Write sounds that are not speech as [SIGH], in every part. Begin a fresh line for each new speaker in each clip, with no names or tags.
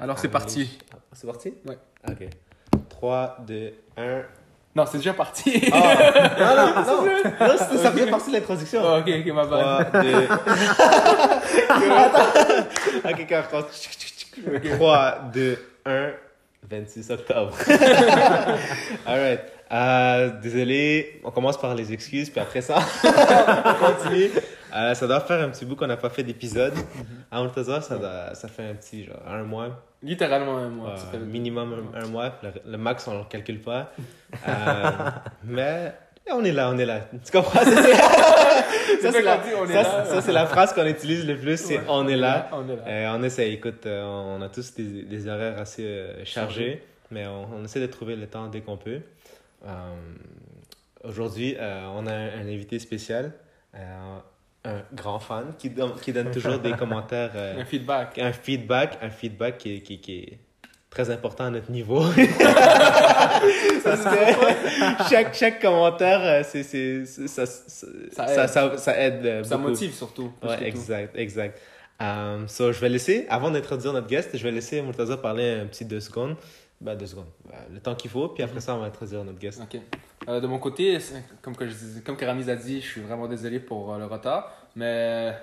Alors c'est parti.
Ah, C'est parti?
Ouais.
Ok. 3, 2, 1.
Non, c'est déjà parti.
Ah [LAUGHS] Non, non, non, non ça faisait partie de l'introduction.
Oh, ok, ok, ma bad.
3, 2. [LAUGHS] Ok, quand on 3, 2, 1. 26 octobre. [LAUGHS] Alright. Euh, désolé, on commence par les excuses, puis après ça, on continue. Euh, ça doit faire un petit bout qu'on n'a pas fait d'épisode. À Montezor, ça, doit- ça fait un petit, genre, un mois.
Littéralement un mois.
Euh, minimum un, un mois. Le, le max, on ne le calcule pas. [LAUGHS] Euh, mais on est là, on est là. Tu comprends? [LAUGHS] Ça, c'est- la, ça, la phrase qu'on utilise le plus, c'est
Ouais.
on est là.
On est là.
Euh, on essaie, écoute, on a tous des, des horaires assez chargés, mais on, on essaie de trouver le temps dès qu'on peut. Aujourd'hui, on a un, un invité spécial, un grand fan qui, donne- qui donne toujours des [LAUGHS] commentaires, euh,
Un feedback.
un feedback, un feedback qui, est- qui, qui est très important à notre niveau. [LAUGHS] Que [LAUGHS] chaque, chaque commentaire, euh, c'est, c'est, c'est- ça, ça,
Ça
ça,
aide.
ça- ça aide euh,
Ça motive surtout. tout.
exact, exact. Um, so, je vais laisser, avant d'introduire notre guest, je vais laisser Murtaza parler un petit deux secondes. Ben, deux secondes. Ben, le temps qu'il faut, puis après ça, on va introduire notre guest.
Ok. Euh, de mon côté, comme, que je comme a dit, je suis vraiment désolé pour euh, le retard. Mais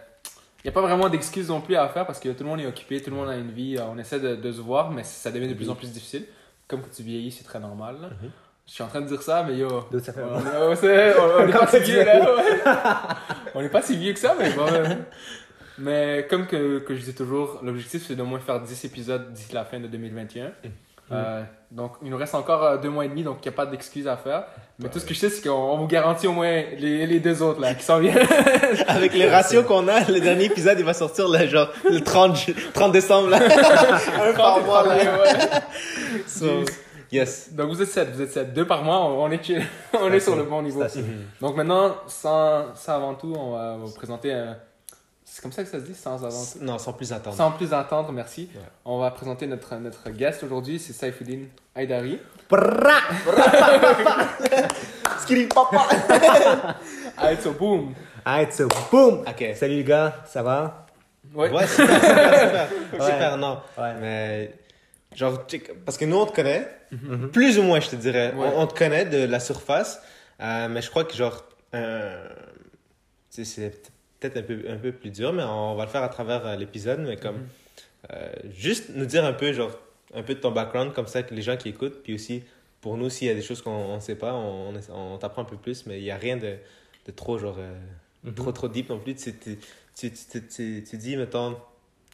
il n'y a pas vraiment d'excuses non plus à faire parce que tout le monde est occupé, tout le monde a une vie. euh, On essaie de, de se voir, mais ça devient de plus en plus difficile. Comme que tu vieillis, c'est très normal. là.
Mhm.
Je suis en train de dire ça, mais yo.
D'où ça fait
On c'est- on- on n'est pas [LAUGHS] si vieux là. ouais. On n'est pas si vieux que ça, mais bon. ouais. Mais comme que, que je dis toujours, l'objectif c'est d'au moins faire 10 épisodes d'ici la fin de 2021. Euh, donc il nous reste encore euh, deux mois et demi, donc il n'y a pas d'excuses à faire. Mais tout ce que je sais, c'est qu'on on vous garantit au moins les, les deux autres là, qui s'en viennent. [LAUGHS]
Avec les ratios qu'on a, le dernier épisode, il va sortir le, genre, le 30, ju- 30 décembre. Là. [LAUGHS] un par mois. Là.
Ouais.
So, yes.
Donc vous êtes 7, vous êtes 7. Deux par mois, on, on est, on est sur le bon niveau. Donc maintenant, sans, sans avant tout, on va, on va vous présenter un... C'est comme ça que ça se dit, sans tout
Non, sans plus attendre.
Sans plus attendre, merci.
Ouais.
On va présenter notre, notre guest aujourd'hui, c'est Saifuddin Haidari. [LAUGHS]
Skiri papa. [LAUGHS]
Ah, so boom!
Alright, so boom!
Ok.
Salut les gars, ça va?
Ouais.
Ouais, super, [LAUGHS] super, super.
Ouais.
Super, non.
Ouais.
Mais, genre, parce que nous, on te connaît, plus ou moins, je te dirais.
Ouais.
On, on te connaît de la surface, euh, mais je crois que, genre, euh, tu sais, c'est peut-être un peu, un peu plus dur, mais on va le faire à travers euh, l'épisode, mais comme, euh, juste nous dire un peu, genre, un peu de ton background, comme ça, que les gens qui écoutent, puis aussi, pour nous, s'il y a des choses qu'on ne sait pas, on, t'apprend un peu plus, mais il n'y a rien de, de trop, genre, euh, trop, trop deep non plus. Tu, tu, tu, tu, tu, tu dis, mettons,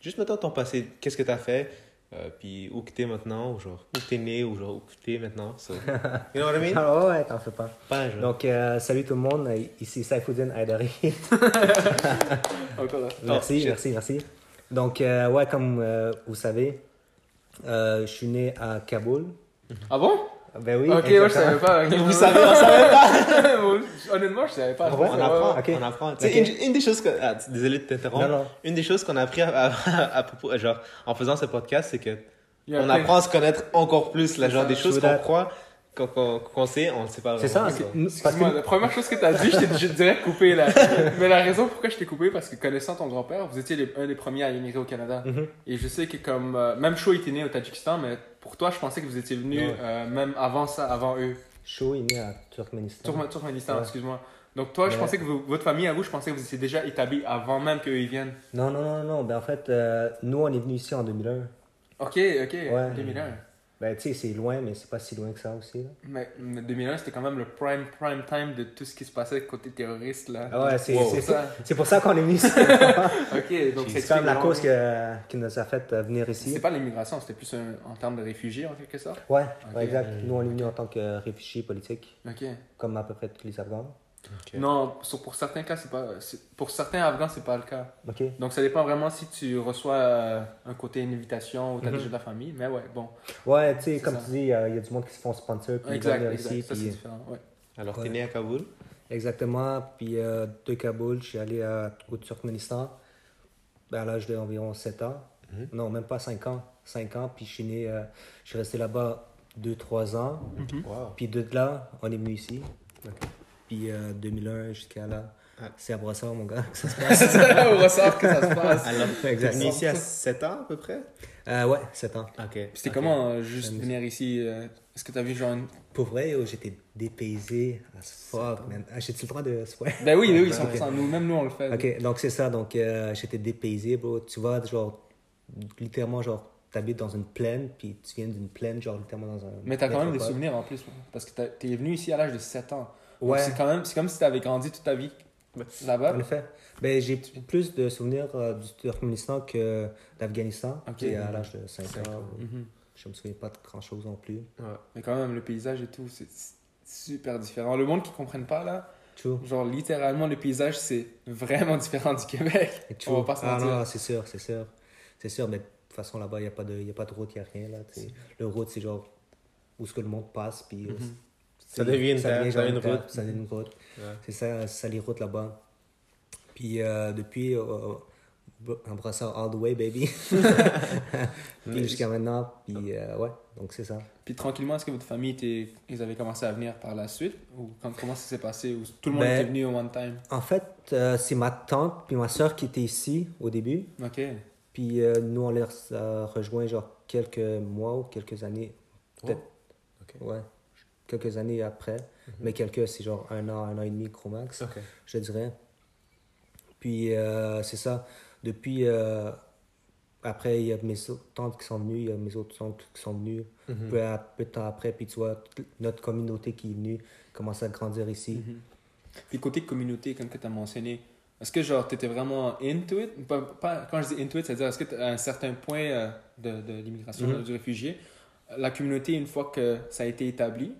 juste mettons ton passé, qu'est-ce que tu as fait, euh, puis où que t'es maintenant, ou genre, où t'es né, ou genre, où que t'es maintenant. So, [LAUGHS] you know what I mean?
Ah ouais, t'en fais pas.
Pas, genre.
Donc, euh, salut tout le monde, euh, ici Saifuddin [LAUGHS]
là.
merci,
shit.
merci, merci. Donc, euh, ouais, comme euh, vous savez, euh, je suis né à Kaboul.
Ah bon?
Ben oui.
ok, moi je savais pas.
Vous savez, on savait pas. [LAUGHS]
Honnêtement, je savais pas.
Ah ouais?
On apprend,
ok.
on apprend. Tu sais,
Ok.
une, une des choses que... ah, désolé de t'interrompre.
Non, non.
Une des choses qu'on a appris à, à- à propos, genre, en faisant ce podcast, c'est que on apprend à se connaître encore plus, là, genre
ça,
des choses qu'on
that.
croit, qu'on qu'on- qu'on sait, on ne sait pas
C'est ça,
vraiment.
c'est- nous- parce que
la première chose que tu as dit, je t'ai dirais coupé là. [LAUGHS] Mais la raison pourquoi je t'ai coupé, parce que connaissant ton grand-père, vous étiez les- un des premiers à immigrer au Canada.
Mhm.
Et je sais que comme. euh, même Cho était né au Tadjikistan, mais pour toi, je pensais que vous étiez
Ouais.
euh, même avant ça, avant eux.
Cho est né à Turkménistan.
Turkmen- Turkménistan,
Ouais.
excuse-moi. Donc toi, je
Ouais.
pensais que vous- votre famille à vous, je pensais que vous étiez déjà établis avant même qu'eux ils viennent.
Non, non, non, non. Ben en fait, euh, nous, on est venus ici en 2001.
Ok, ok, 2001.
Ben, tu sais, c'est loin, mais c'est pas si loin que ça aussi. Là.
Mais, mais 2001, c'était quand même le prime, prime time de tout ce qui se passait côté terroriste là.
Ah ouais, c'est
Wow.
pour ça qu'on est venu ici. [LAUGHS]
Ok, donc
c'est quand même la cause que- qui nous a fait euh, venir
C'était
ici.
pas l'immigration, c'était plus un- en termes de réfugiés en quelque sorte?
Ouais, exact. Nous, on est venus en tant que réfugiés politiques,
Ok.
comme à peu près tous les Afghans.
Non, pour certains cas, c'est pas. c'est- Pour certains Afghans, c'est pas le cas. Donc ça dépend vraiment si tu reçois euh, un côté une invitation ou t'as
Mhm.
déjà de la famille. Mais ouais, bon.
Ouais, tu sais, comme
ça.
tu dis, euh, il y a du monde qui se font sponsor, puis
Exact,
ici,
ça, c'est
puis-
différent. Ouais.
Alors, t'es
Ouais.
né à Kaboul?
Exactement. Puis euh, de Kaboul, je suis allé à, au Turkménistan ben, à l'âge d'environ 7 ans.
Mhm.
Non, même pas 5 ans. 5 ans, puis je suis né, euh, je suis resté là-bas 2-3 ans.
Wow.
Puis de là, on est venu ici. Puis euh, 2001 jusqu'à là, C'est à Brossard, mon gars, que ça se [LAUGHS]
C'est ça, au ressort que ça se passe. [LAUGHS]
Alors, t'es
Exact.
venu ici à 7 ans à peu près?
Euh, ouais, 7 ans.
Ok.
Puis C'était comment euh, juste venir ici euh, Est-ce que t'as vu genre une...
Pour vrai, j'étais dépaysé as fuck, man. Ah, J'ai-tu le droit de. [LAUGHS] Ouais.
Ben oui, oui, oui,
Ok.
100%. Nous, même nous, on le fait.
Ok, donc c'est ça. Donc euh, j'étais dépaysé, bro. Tu vois, genre, littéralement, genre, t'habites dans une plaine, puis tu viens d'une plaine, genre, littéralement dans un.
Mais t'as quand même des souvenirs en plus, parce que t'es venu ici à l'âge de 7 ans.
Ouais.
C'est quand même, c'est comme si t'avais grandi toute ta vie là-bas.
En effet. Ben, j'ai plus de souvenirs euh, du Turkménistan que d'Afghanistan.
Ok.
Puis à l'âge de 5
Cinq
ans,
ans.
Mhm.
je me souviens pas de grand chose non plus.
Ouais.
Mais quand même, le paysage et tout, c'est super différent. Le monde qui ne comprenne pas, là,
True.
genre littéralement, le paysage, c'est vraiment [LAUGHS] différent du Québec.
Et
On va pas se
ah
mentir.
non, c'est sûr, c'est sûr. C'est sûr, mais de toute façon, là-bas, il n'y a, pas de- y a pas de route, il n'y a rien. Là, tu le route, c'est genre où ce que le monde passe. Puis,
Mhm.
Ça devient une terre, ça devient une route.
Ça devient une route.
Ouais.
C'est ça, ça les routes là-bas. Puis euh, depuis, euh, un brassard all the way, baby. [LAUGHS] puis jusqu'à maintenant, puis euh, ouais, donc c'est ça.
Puis tranquillement, est-ce que votre famille, était- ils avaient commencé à venir par la suite? Ou quand, comment ça s'est passé? Ou tout le monde
Ben-
était venu au one time?
En fait, euh, c'est ma tante puis ma soeur qui étaient ici au début.
Ok.
Puis euh, nous, on les a rejoints genre quelques mois ou quelques années. Peut-être,
Ok.
ouais, quelques années après. Mais quelques, c'est genre un an, un an et demi, gros max. Je dirais. Puis euh, c'est ça. Depuis, euh, après, il y a mes autres tantes qui sont venues, il y a mes autres oncles qui sont venus.
Mhm.
peu, à- peu de temps après, puis tu vois, notre communauté qui est venue commence à grandir ici.
Mhm. Puis côté communauté, comme que tu as mentionné, est-ce que genre tu étais vraiment into it? Pas, pas- Quand je dis into it, c'est-à-dire est-ce que à un certain point euh, de, de l'immigration,
Mhm.
du réfugié, la communauté, une fois que ça a été établi,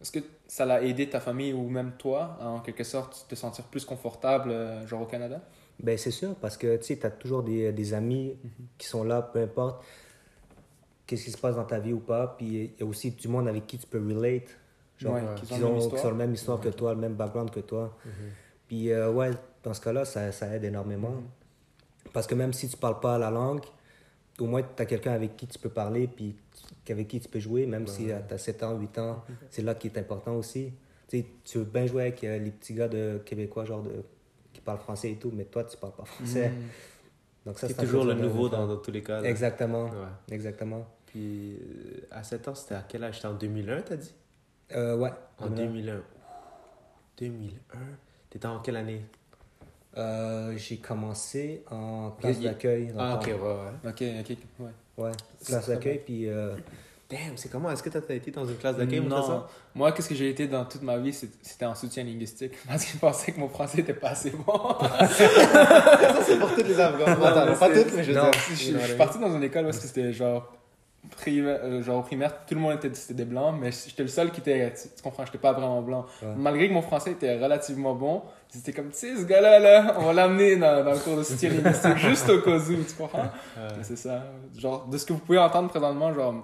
est-ce que ça l'a aidé ta famille ou même toi, à, en quelque sorte, te sentir plus confortable, euh, genre au Canada?
Ben c'est sûr, parce que tu sais, tu as toujours des, des amis qui sont là, peu importe qu'est-ce qui se passe dans ta vie ou pas. Puis il y a aussi du monde avec qui tu peux relate. Genre,
Ouais,
qui,
qu'ils ont la même
ont, qui
histoire.
ont la même histoire que toi, le même background que toi.
Mhm.
Puis euh, ouais, dans ce cas-là, ça, ça aide énormément.
Mhm.
Parce que même si tu parles pas la langue, au moins tu as quelqu'un avec qui tu peux parler, puis tu- avec qui tu peux jouer, même si tu as 7 ans, 8 ans. [LAUGHS] C'est là qui est important aussi. Tu sais, tu veux bien jouer avec euh, les petits gars de québécois, genre de, qui parlent français et tout, mais toi, tu parles pas français.
Mhm.
Donc ça,
C'est toujours le nouveau dans, dans tous les cas. là.
Exactement.
Ouais.
Exactement.
Puis euh, à 7 ans, c'était à quel âge? C'était en 2001, t'as dit?
Euh, ouais.
En 2001. 2001 T'étais en quelle année?
Euh, j'ai commencé en
a-
d'accueil.
Ah, ok, ouais, ouais.
Ok, ok, ouais.
Ouais, classe d'accueil, puis euh,
Damn, c'est comment Est-ce que t'as été dans une classe d'accueil ou
Non.
ça?
Moi, qu'est-ce que j'ai été dans toute ma vie, c'était en soutien linguistique. [LAUGHS] Parce qu'ils pensaient que mon français était pas assez bon. [LAUGHS]
Ça, c'est pour toutes les Afghans.
Non,
Attends,
mais
pas toutes, mais je
non.
dire.
je, je suis parti dans une école où est-ce que c'était genre primaire, euh, genre au primaire, tout le monde était c'était des blancs, mais j'étais le seul qui était, tu, tu comprends, j'étais pas vraiment blanc.
Ouais.
Malgré que mon français était relativement bon, c'était comme, tu sais, ce gars-là, là, on va l'amener dans, dans le cours de soutien linguistique [LAUGHS] juste au cas où, tu comprends? C'est ça. Genre, de ce que vous pouvez entendre présentement, genre,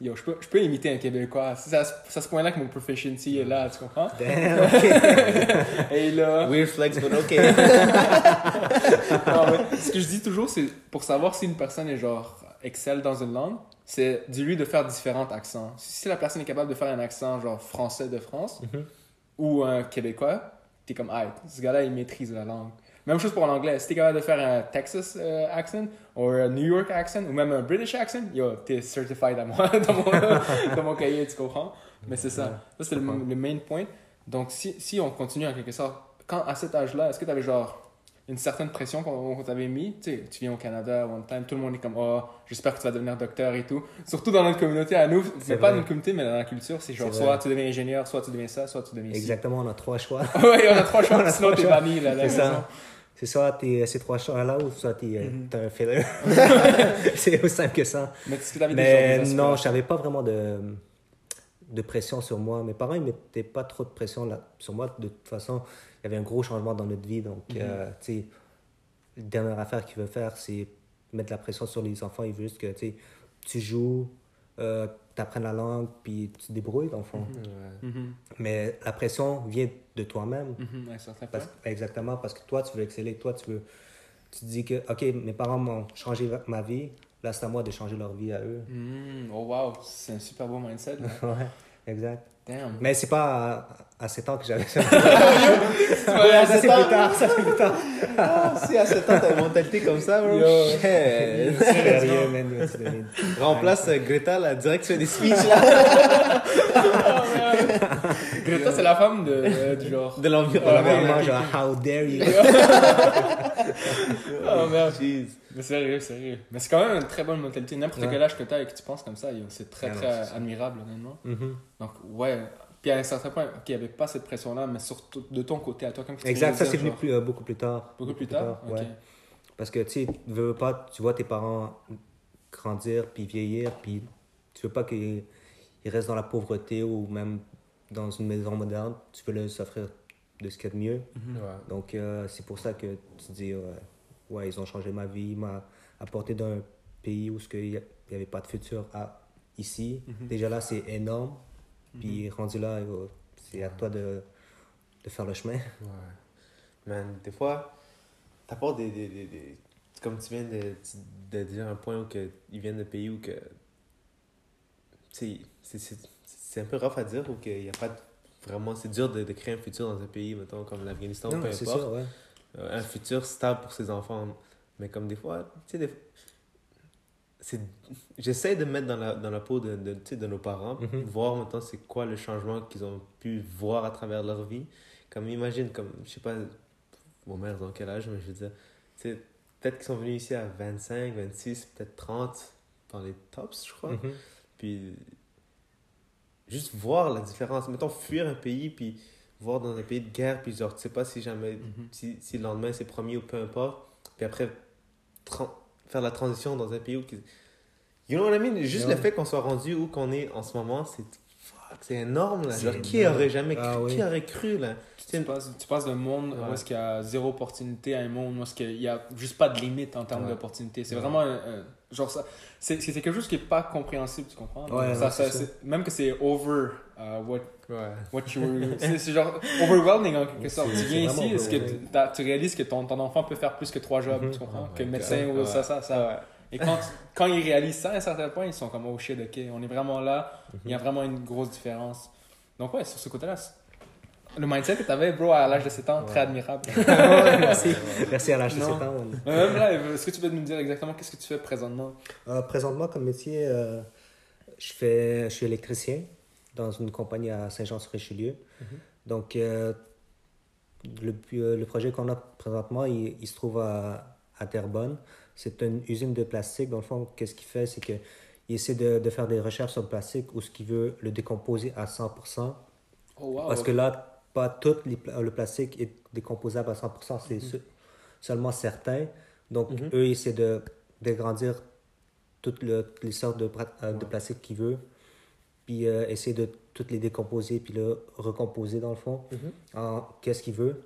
yo, je peux, je peux imiter un Québécois. C'est à, à ce point-là que mon proficiency est là, tu comprends?
damn, [LAUGHS] ok.
Et là,
Weird flex, but ok. [LAUGHS]
Ce que je dis toujours, c'est pour savoir si une personne est genre excelle dans une langue, c'est dis-lui de faire différents accents. Si la personne est capable de faire un accent genre français de France ou un québécois, t'es comme, ah, ce gars-là, il maîtrise la langue. Même chose pour l'anglais. Si t'es capable de faire un Texas euh, accent ou un New York accent ou même un British accent, yo, t'es certified à moi [LAUGHS] dans mon, dans mon cahier, tu comprends? Mais c'est ça. Ça, c'est le, le main point. Donc, si, si on continue en quelque sorte, quand à cet âge-là, est-ce que t'avais genre une certaine pression qu'on t'avait mis. Tu sais, tu viens au Canada, one time, tout le monde est comme, oh, j'espère que tu vas devenir docteur et tout. Surtout dans notre communauté à nous,
C'est
mais pas dans notre communauté, mais dans la culture, c'est genre, soit tu deviens ingénieur, soit tu deviens ça, soit tu deviens ci.
Exactement, on a trois choix. [LAUGHS]
ouais, on a trois choix, [LAUGHS] sinon t'es banni, là,
C'est ça. C'est soit t'es ces trois choix-là ou soit t'es euh,
Mhm.
t'es un filler. [LAUGHS] c'est aussi simple que ça.
Mais est-ce que t'avais des
Mais
genres de
non, je n'avais pas vraiment de, de pression sur moi. Mes parents ne mettaient pas trop de pression là, sur moi. De toute façon, il y avait un gros changement dans notre vie. Donc,
Mhm.
euh, tu sais, la dernière affaire qu'il veut faire, c'est mettre la pression sur les enfants. Il veut juste que tu sais, tu joues, euh, tu apprennes la langue, puis tu te débrouilles, dans le fond.
Ouais.
Mhm,
Mais la pression vient de toi-même.
mhm.
Parce- exactement, parce que toi, tu veux exceller, toi, tu veux. Tu te dis que, OK, mes parents m'ont changé ma vie, là, c'est à moi de changer leur vie à eux.
Mhm, oh wow, c'est un super beau mindset. là. [LAUGHS]
ouais, exact.
Damn.
Mais c'est pas à, à 7 ans que j'avais ça. [LAUGHS] ouais, ça c'est plus tard, ça c'est plus tard.
Ah, si à 7 ans t'as une mentalité comme ça, bro.
Yo.
Shit.
C'est rien, man.
Remplace euh, Greta là, direct tu fais des speeches là. [LAUGHS]
Greta, c'est la femme de, euh, du genre.
De l'environnement.
Genre, how dare you. [LAUGHS]
Oh merde.
Jeez.
Mais sérieux, sérieux. Mais c'est quand même une très bonne mentalité. N'importe
Ouais.
quel âge que tu as et que tu penses comme ça, c'est très
Ah
très admirable, honnêtement.
Mhm.
Donc, ouais. Puis à un certain point, il n'y avait pas cette pression-là, mais surtout de ton côté, à toi, comme tu
Exact, ça c'est venu plus, euh, beaucoup plus tard.
Beaucoup plus tard? Ok.
ouais. Parce que tu veux pas, tu vois tes parents grandir puis vieillir, puis tu veux pas qu'ils ils restent dans la pauvreté ou même dans une maison moderne. Tu veux leur offrir de ce qu'il y a de mieux.
Mhm.
Ouais.
Donc euh, c'est pour ça que tu te dis, ouais, ouais, ils ont changé ma vie, ils m'ont apporté d'un pays où qu'il n'y avait pas de futur à, ici.
Mhm.
Déjà là, c'est énorme. Puis rendu là, euh, c'est à toi de, de faire le chemin. [LAUGHS]
Ouais. Man, des fois, t'apportes des, des, des, des- Comme tu viens de, de dire un point où que, ils viennent de pays où que. C'est- un peu rough à dire où qu'il y a pas de- vraiment. C'est dur de, de créer un futur dans un pays, mettons, comme l'Afghanistan,
Non,
peu importe.
sûr, ouais.
Un futur stable pour ses enfants. Mais comme des fois, tu sais, c'est j'essaie de me mettre dans la, dans la peau de, de, tu sais, de nos parents,
Mhm.
voir maintenant c'est quoi le changement qu'ils ont pu voir à travers leur vie. Comme imagine, comme, je sais pas, vos mères ont quel âge, mais je veux dire, tu sais, peut-être qu'ils sont venus ici à 25, 26, peut-être 30 dans les tops, je crois.
Mhm.
Puis juste voir la différence. Mettons, fuir un pays, puis voir dans un pays de guerre, puis genre, tu sais pas si jamais,
Mhm.
si, si le lendemain c'est premier ou peu importe. Puis après, faire la transition dans un pays où. You know what I mean? Juste le fait qu'on soit rendu où qu'on est en ce moment, c'est. Fuck, c'est énorme là. Genre, qui aurait jamais cru,
Ah oui.
qui aurait cru là?
Tu passes, tu passes d'un monde où est-ce qu'il y a zéro opportunité à un monde où est-ce qu'il y a juste pas de limite en termes
Ouais.
d'opportunité. C'est
Ouais.
vraiment un- un- genre ça. C'est c'est quelque chose qui est pas compréhensible, tu comprends?
Ouais,
ça,
ouais,
ça-
c'est ça.
c'est- même que c'est over uh, what,
Ouais.
what you were. [LAUGHS] c'est c'est genre overwhelming en quelque sorte. Tu viens ici, est-ce que tu réalises que ton, ton enfant peut faire plus que trois jobs,
Mhm.
tu comprends?
Oh
que
my
médecin
God.
ou ça, ça, ça. Et quand, quand ils réalisent ça à un certain point, ils sont comme oh shit, ok, on est vraiment là, il y a vraiment une grosse différence. Donc, ouais, sur ce côté-là, le mindset que tu avais, bro, à l'âge de 7 ans, très admirable. [LAUGHS]
Merci. [LAUGHS] Merci à l'âge de
Non.
7 ans.
même là, est-ce que tu peux nous dire exactement qu'est-ce que tu fais présentement?
Euh, présentement, comme métier, euh, je, fais, je suis électricien dans une compagnie à Saint-Jean-sur-Richelieu. Donc, euh, le, le projet qu'on a présentement, il, il se trouve à, à Terrebonne. C'est une usine de plastique. Dans le fond, qu'est-ce qu'il fait C'est qu'il essaie de, de faire des recherches sur le plastique où ce qu'il veut le décomposer à 100%.
Oh, wow.
Parce que là, pas tout les le plastique est décomposable à 100%, c'est se- seulement certains. Donc,
Mhm.
eux, ils essaient de d'agrandir toutes, le- toutes les sortes de, euh, de plastique qu'ils veulent, puis euh, essayer de toutes les décomposer, puis le recomposer dans le fond,
Mhm.
en qu'est-ce qu'il veut.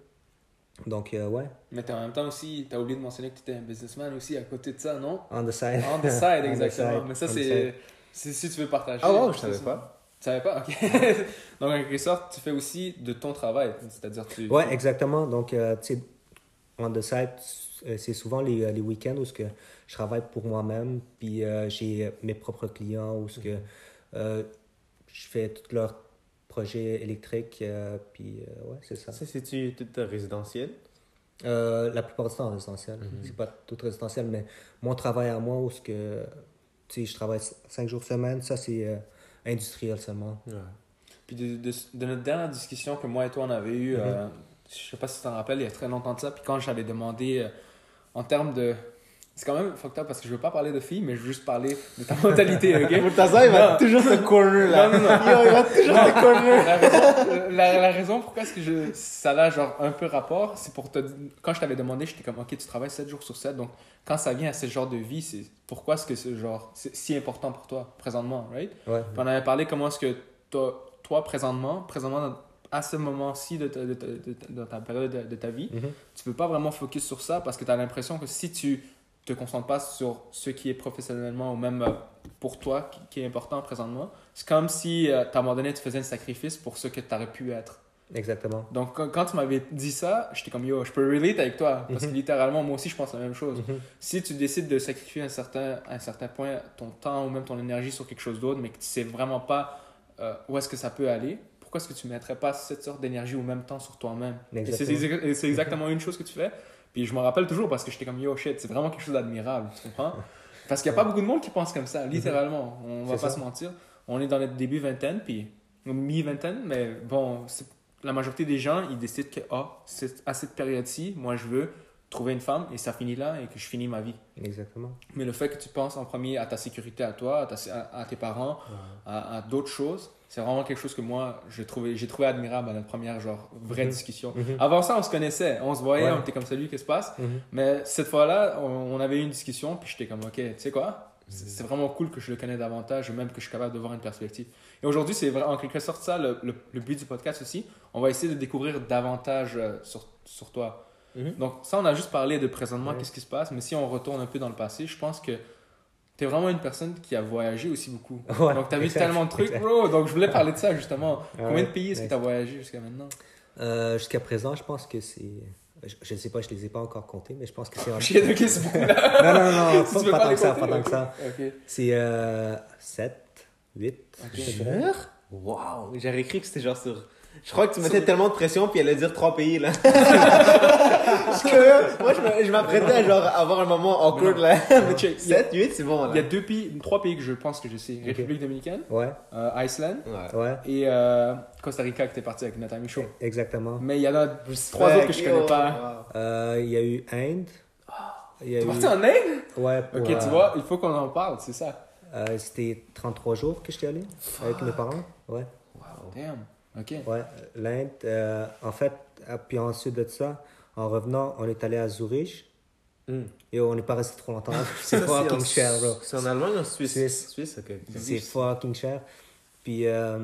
Donc, euh, ouais,
Mais en même temps aussi, tu as oublié de mentionner que tu étais un businessman aussi à côté de ça, non?
On the side.
On the side, [LAUGHS]
On the
exactement.
side,
Mais ça, c'est. Si tu veux partager.
Ah ouais, je
c'est
savais pas.
Tu savais pas? Ok. [LAUGHS] Donc, en quelque sorte, tu fais aussi de ton travail. C'est-à-dire, tu.
Ouais, exactement. Donc, euh, tu sais, on the side, euh, c'est souvent les, euh, les week-ends où ce que je travaille pour moi-même, puis euh, j'ai mes propres clients, où ce que euh, je fais tous leurs projets électriques, euh, puis euh, ouais, c'est ça.
Ça, c'est-tu tout résidentiel?
Euh, la plupart du temps en résidentiel.
Mhm.
C'est pas tout résidentiel, mais mon travail à moi, où ce que, tu sais, je travaille cinq jours semaine, ça c'est euh, industriel seulement.
Ouais.
Puis de, de, de notre dernière discussion que moi et toi on avait eue,
Mhm.
euh, je sais pas si tu t'en rappelles, il y a très longtemps de ça, puis quand j'avais demandé euh, en termes de. C'est quand même fucked up parce que je veux pas parler de filles, mais je veux juste parler de ta mentalité, [LAUGHS] ok?
Murtaza, il va toujours te corner là.
Non, non, non.
Il va toujours te corner.
la, raison, la, la raison pourquoi est-ce que je, ça a genre un peu rapport, c'est pour te quand je t'avais demandé, j'étais comme ok, tu travailles 7 jours sur 7, donc quand ça vient à ce genre de vie, c'est pourquoi est-ce que ce genre c'est si important pour toi présentement, right?
Ouais.
Puis on avait parlé comment est-ce que toi, toi présentement, présentement à ce moment-ci de, ta- de, de période de, ta vie,
Mhm.
tu peux pas vraiment focus sur ça parce que tu as l'impression que si tu te concentres pas sur ce qui est professionnellement ou même euh, pour toi qui, est important présentement, c'est comme si euh, à un moment donné tu faisais un sacrifice pour ce que tu aurais pu être.
Exactement.
Donc quand, tu m'avais dit ça, j'étais comme yo, je peux relate avec toi parce que
Mhm.
littéralement moi aussi je pense la même chose.
Mhm.
Si tu décides de sacrifier un certain, un certain point ton temps ou même ton énergie sur quelque chose d'autre, mais que tu sais vraiment pas euh, où est-ce que ça peut aller, pourquoi est-ce que tu mettrais pas cette sorte d'énergie au même temps sur toi-même? Et c'est
exactement
une chose que tu fais. Puis je me rappelle toujours parce que j'étais comme yo shit, c'est vraiment quelque chose d'admirable, tu comprends? Parce qu'il n'y a pas beaucoup de monde qui pense comme ça, littéralement. On va
C'est
pas
ça.
se mentir. On est dans notre début vingtaine, puis mi-vingtaine, mais bon, la majorité des gens, ils décident que ah, c'est à cette période-ci, moi je veux trouver une femme et ça finit là et que je finis ma vie.
Exactement.
Mais le fait que tu penses en premier à ta sécurité à toi, à, ta- à- à tes parents, à, à d'autres choses, c'est vraiment quelque chose que moi, j'ai trouvé, j'ai trouvé admirable à notre première genre, vraie
Mhm.
discussion.
Mhm.
Avant ça, on se connaissait, on se voyait,
Ouais.
on était comme salut, qu'est-ce qui se passe?
Mhm.
Mais cette fois-là, on, on avait eu une discussion, puis j'étais comme, ok, tu sais quoi? C'est vraiment cool que je le connais davantage, même que je suis capable de voir une perspective. Et aujourd'hui, c'est en quelque sorte ça le, le- le but du podcast aussi. On va essayer de découvrir davantage euh, sur, sur toi. Donc ça, on a juste parlé de présentement, qu'est-ce qui se passe. Mais si on retourne un peu dans le passé, je pense que tu es vraiment une personne qui a voyagé aussi beaucoup. [LAUGHS]
Ouais,
Donc tu as vu tellement de trucs, bro. Donc je voulais parler de ça justement.
Ouais,
Combien de pays est-ce que
ouais.
tu as voyagé jusqu'à maintenant?
Euh, Jusqu'à présent, je pense que c'est. Je, je sais pas, je les ai pas encore comptés, mais je pense que c'est. [LAUGHS]
J'ai de beaucoup là.
Non, non, non, [LAUGHS]
Si
pas, tant que ça, pas tant que ça. C'est euh, 7, 8.
Ok.
Sûr? Wow! J'aurais cru que c'était genre sur. Je crois que tu mettais tellement de pression, puis elle allait dire trois pays, là. [LAUGHS] Parce que moi, je m'apprêtais à genre avoir un moment awkward, là.
Mais [LAUGHS] check, il y a-
7, 8, c'est bon,
Il y a deux pays, trois pays que je pense que je sais. République dominicaine,
Ouais,
euh, Iceland
Ouais.
ouais,
et euh, Costa Rica que t'es parti avec notre ami Chaud.
exactement.
Mais il y en a trois autres que je connais pas.
Euh, Il y a eu Inde. Il y a
T'es
eu...
parti en Inde?
Ouais, pour,
Ok,
euh,
tu vois, il faut qu'on en parle, c'est ça.
euh, C'était 33 jours que j'étais allé avec mes parents. Ouais,
Damn. Ok.
ouais. L'Inde, euh, en fait, euh, puis ensuite de ça, en revenant, on est allé à Zurich.
Hmm.
Et on n'est pas resté trop longtemps. [LAUGHS] C'est fucking cher, bro.
C'est en Allemagne ou en Suisse?
Suisse.
Suisse, ok.
C'est fucking cher. Puis, euh,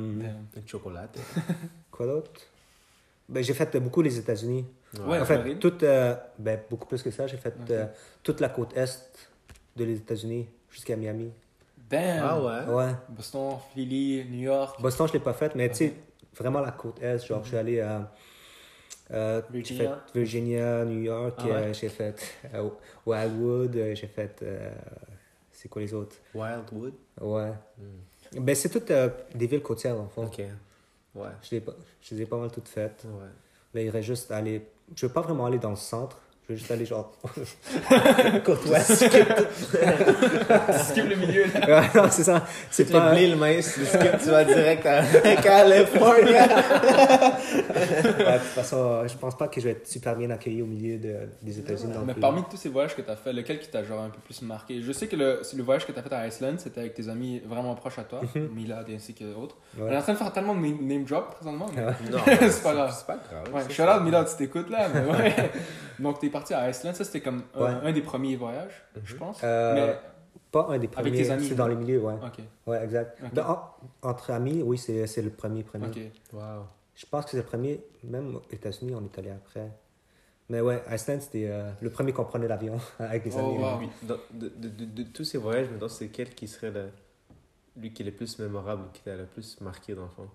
chocolat. [LAUGHS]
quoi d'autre? Ben, J'ai fait beaucoup les États-Unis.
Ouais,
en fait, toute, euh, ben, beaucoup plus que ça. J'ai fait euh, toute la côte est de les États-Unis jusqu'à Miami.
Damn.
Ah ouais?
Ouais.
Boston, Philly, New York,
Boston, je l'ai pas fait, mais tu sais, vraiment la côte est. Genre, je suis allé à euh,
Virginia.
fait Virginia, New York,
Ah ouais?
euh, j'ai fait euh, Wildwood, euh, j'ai fait. euh, c'est quoi les autres?
Wildwood?
Ouais. Ben, c'est toutes euh, des villes côtières, en fond.
Ok. Ouais.
Je, les, pas- je les ai pas mal toutes faites.
Ouais.
Là, il reste juste aller. Je veux pas vraiment aller dans le centre. Je veux juste aller genre. [LAUGHS] Côte ouest.
skip le milieu là.
Ouais, non, c'est ça. C'est pas.
pas le mince, tu skip, tu vas direct à [LAUGHS] Californie.
Ouais, de toute façon, je pense pas que je vais être super bien accueilli au milieu de- des États-Unis. non
Mais
plus.
parmi tous ces voyages que tu as fait, lequel qui t'a genre un peu plus marqué? Je sais que le, c'est le voyage que tu as fait à Iceland, c'était avec tes amis vraiment proches à toi, Milad ainsi que d'autres. On est
Ouais.
en train de faire tellement de name drop présentement. mais-
Ouais.
Non, [LAUGHS]
C'est pas grave.
C'est pas grave.
Ouais, shout
ça.
out Milad si t'écoutes là. Mais ouais. Donc t'es parti à Iceland, ça c'était comme un,
Ouais.
un des premiers voyages, je pense.
Euh,
Mais
Pas un des
Avec
premiers.
tes amis,
C'est dans les milieux, ouais.
ok,
Ouais, exact. Ben, en- entre amis, oui, c'est c'est le premier, premier.
Wow.
Je pense que c'est le premier, même aux États-Unis, on est allé après. Mais ouais, Iceland, c'était euh, le premier qu'on prenait l'avion [LAUGHS] avec les
Oh,
amis.
wow.
Dans- de, de, de, de tous ces voyages, maintenant, c'est quel qui serait le, lui qui est le plus mémorable ou qui t'a le plus marqué dans le fond?